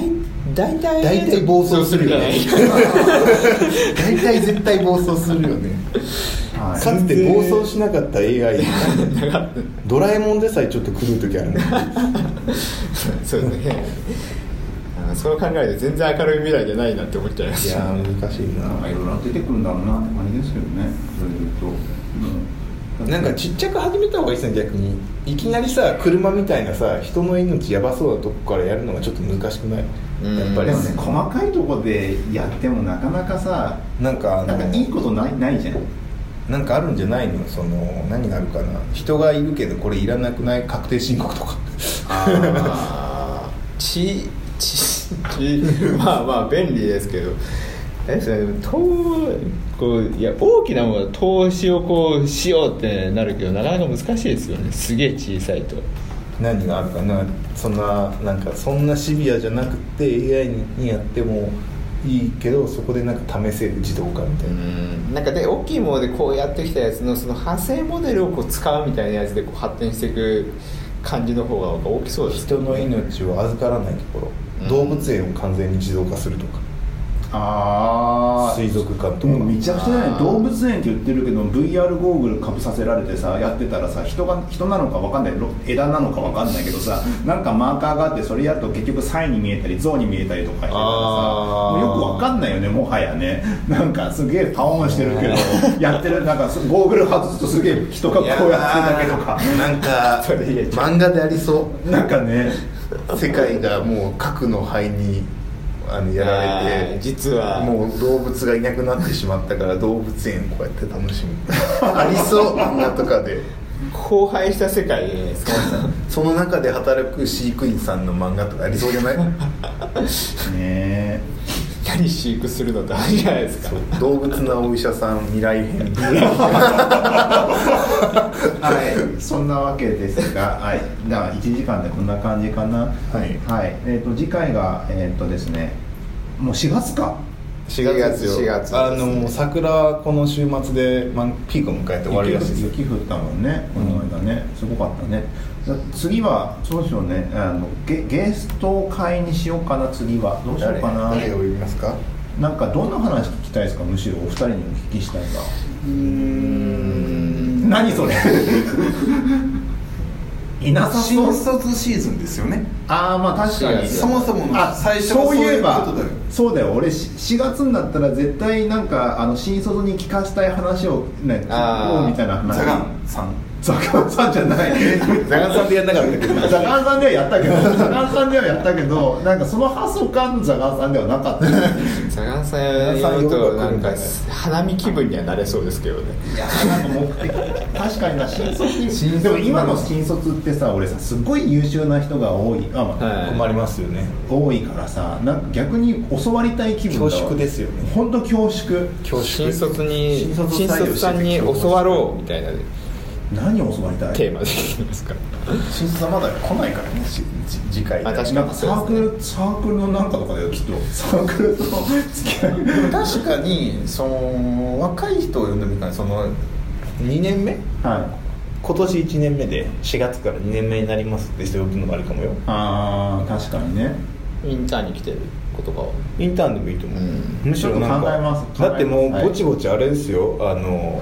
大体大体暴走するよね。大体絶対暴走するよね。はい。かつて暴走しなかった AI ドラえもんでさえちょっと狂う時あるもん そうですね。あそう考えると全然明るい未来じゃないなって思っちゃいます。いやー難しいな。んかいろいろ出てくるんだろうなって感じですけどね。それで言うと、うん、ななんかちっちゃく始めた方がいいですね逆に。いきなりさ車みたいなさ人の命やばそうなとこからやるのがちょっと難しくない？うん。やっぱり。でもね細かいとこでやってもなかなかさなんかあのなんかいいことないないじゃん。なんかあるんじゃないの？その何があるかな？人がいるけどこれいらなくない確定申告とか。あー。ちちちまあまあ便利ですけどあれですよね投こういや大きなものは投資をこうしようってなるけどなかなか難しいですよね。すげえ小さいと。何があるかな。そんななんかそんなシビアじゃなくて AI にやってもいいけどそこでなんか試せる自動化みたいな、うん。なんかで大きいものでこうやってきたやつのその派生モデルをこう使うみたいなやつでこう発展していく感じの方が大きそうです。人の命を預からないところ、うん。動物園を完全に自動化するとかああ水族館とか。めちゃくちゃだよね動物園って言ってるけど VR ゴーグルかぶさせられてさやってたらさ人が人なのか分かんない。ろ枝なのか分かんないけどさなんかマーカーがあってそれやると結局サイに見えたり象に見えたりとかしてたらさよく分かんないよねもはやね。なんかすげえパオンしてるけど やってるなんかゴーグル外すとすげえ人がこうやってるだけとか。なんか 漫画でありそなんかね。う世界がもう核の灰にあのやられて実は。もう動物がいなくなってしまったから動物園こうやって楽しむ。ありそう漫画とかで。荒廃した世界じゃないですか。その中で働く飼育員さんの漫画とかありそうじゃない？ね何飼育するのってあるじゃないですか。動物なお医者さん未来編 はい、そんなわけですが、はい、だから1時間でこんな感じかな。はい。はい、えっ、と次回がえっ、とですね、もう4月か。4月ですよ4月あの桜この週末で、まあ、ピークを迎えて終わりらしいです。よ雪降ったもんね、この間ね、すごかったね。次はそうでしょうね、あのゲゲスト会にしようかな次は。どうしようかな。誰を呼びますか？なんかどんな話聞きたいですか、むしろお二人にお聞きしたいが。うん。何それ？いなさそう。卒シーズンですよね。ああまあ確かに。そもそものあ最初はそういえばそうだよそうだよ。俺し4月になったら絶対なんかあの新卒に聞かしたい話をねあみたいな話。ザガンさんザガンさんじゃない。ザガンさんでやんなかったけど。ザガンさんではやったけど。ザガンさんではやったけどなんかその発想感ザガンさんではなかった。サガンさんやるとなんか花見気分にはなれそうですけどね。いやなんか目的。確かにな新卒にでも今の新卒ってさ俺さすごい優秀な人が多い。あ、まあはい。困りますよね。多いからさなんか逆に教わりたい気分恐縮ですよね。本当恐縮。恐新卒に新卒新卒さんに教わろうみたいな何を教わりたい？テーマでいいですか新卒はまだ来ないからねしじ次回あ確かになんかサークル、サークルのなんかとかできっとサークルと付き合い。確かにその若い人を呼んでもいいかな。その2年目？はい。今年1年目で4月から2年目になりますって人呼ぶのもあるかもよ。ああ確かにね。インターンに来てる子とかは？インターンでもいいと思う、うん。むしろなんちょっと考えます。かだってもうはい。ぼちぼちあれですよ、あの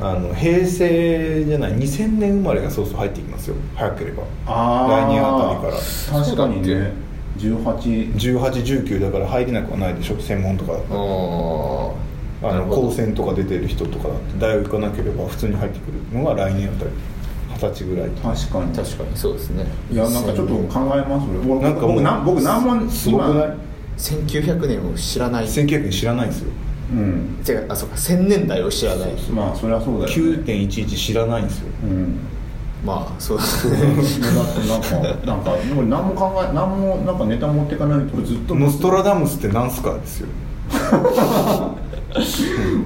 あの平成じゃない2000年生まれがそうそう入ってきますよ。早ければ。あ来年あたりから。確かにね。18 1819だから入れなくはないでしょ。専門とかだったあの高専とか出てる人とかだって大学行かなければ普通に入ってくるのが来年あたり。二十歳ぐらい確かに。確かにそうですね。いやなんかちょっと考えますなんかもう僕なん僕何もすごくない？1900年を知らない。1900年知らないんですようん。違うあそうか1000年代を知らない。まあそれはそうだよ、ね、9.11知らないんですよ。うん。まあそうですねだってなんかなんかもう何も考え何もなんかネタ持っていかないとずっと。ノストラダムスって何すかですよ。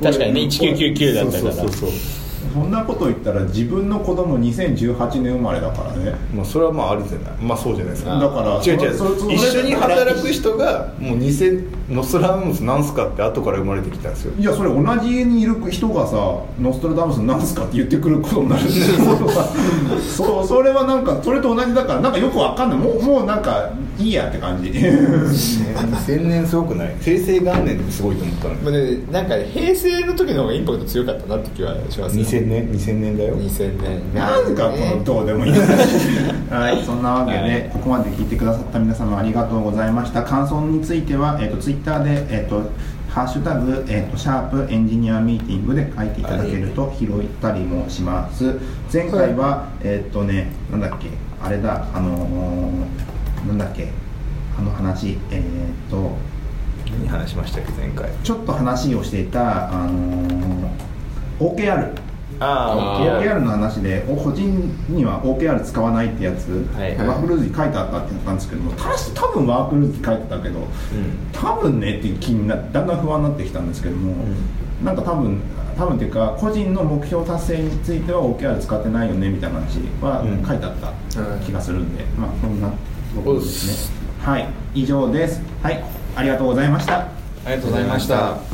確かにね1999だったから。そうそうそうそうそんなこと言ったら自分の子供2018年生まれだからね。まあそれはまああるじゃない。まあそうじゃないですか。だから違う違う。一緒に働く人がもう2000ノストラダムスなんすかって後から生まれてきたんですよ。いやそれ同じ家にいる人がさ「ノストラダムスなんすか?」って言ってくることになるんで そうそれはなんかそれと同じだからなんかよくわかんない。もうもうなんかいいやって感じ。2000年すごくない。平成元年ですごいと思ったのに。まあねなんか平成の時の方がインパクト強かったなって気はしますね2000年2000年だよ。2000年。なんかこのどうでもいい はいそんなわけで、はい。ここまで聞いてくださった皆様ありがとうございました。感想については、えー、とツイッターで、えーとハッシュタグ、えーとシャープエンジニアミーティングで書いていただけると拾ったりもします。前回は、えっ、とねなんだっけあれだあのーなんだっけあの話えっ、と何話しましたっけ前回。ちょっと話をしていたあのー OKR OKR の話でお個人には OKR 使わないってやつ、はい。ワークルーズに書いてあったって言ったんですけどもたし多分ワークルーズに書いてたけど多分ねっていう気になだんだん不安になってきたんですけども、なんか多分多分っていうか個人の目標達成については OKR 使ってないよねみたいな話はうん書いてあったうん気がするんで、まあそんなところですね。はい。以上です。はい。ありがとうございました。ありがとうございました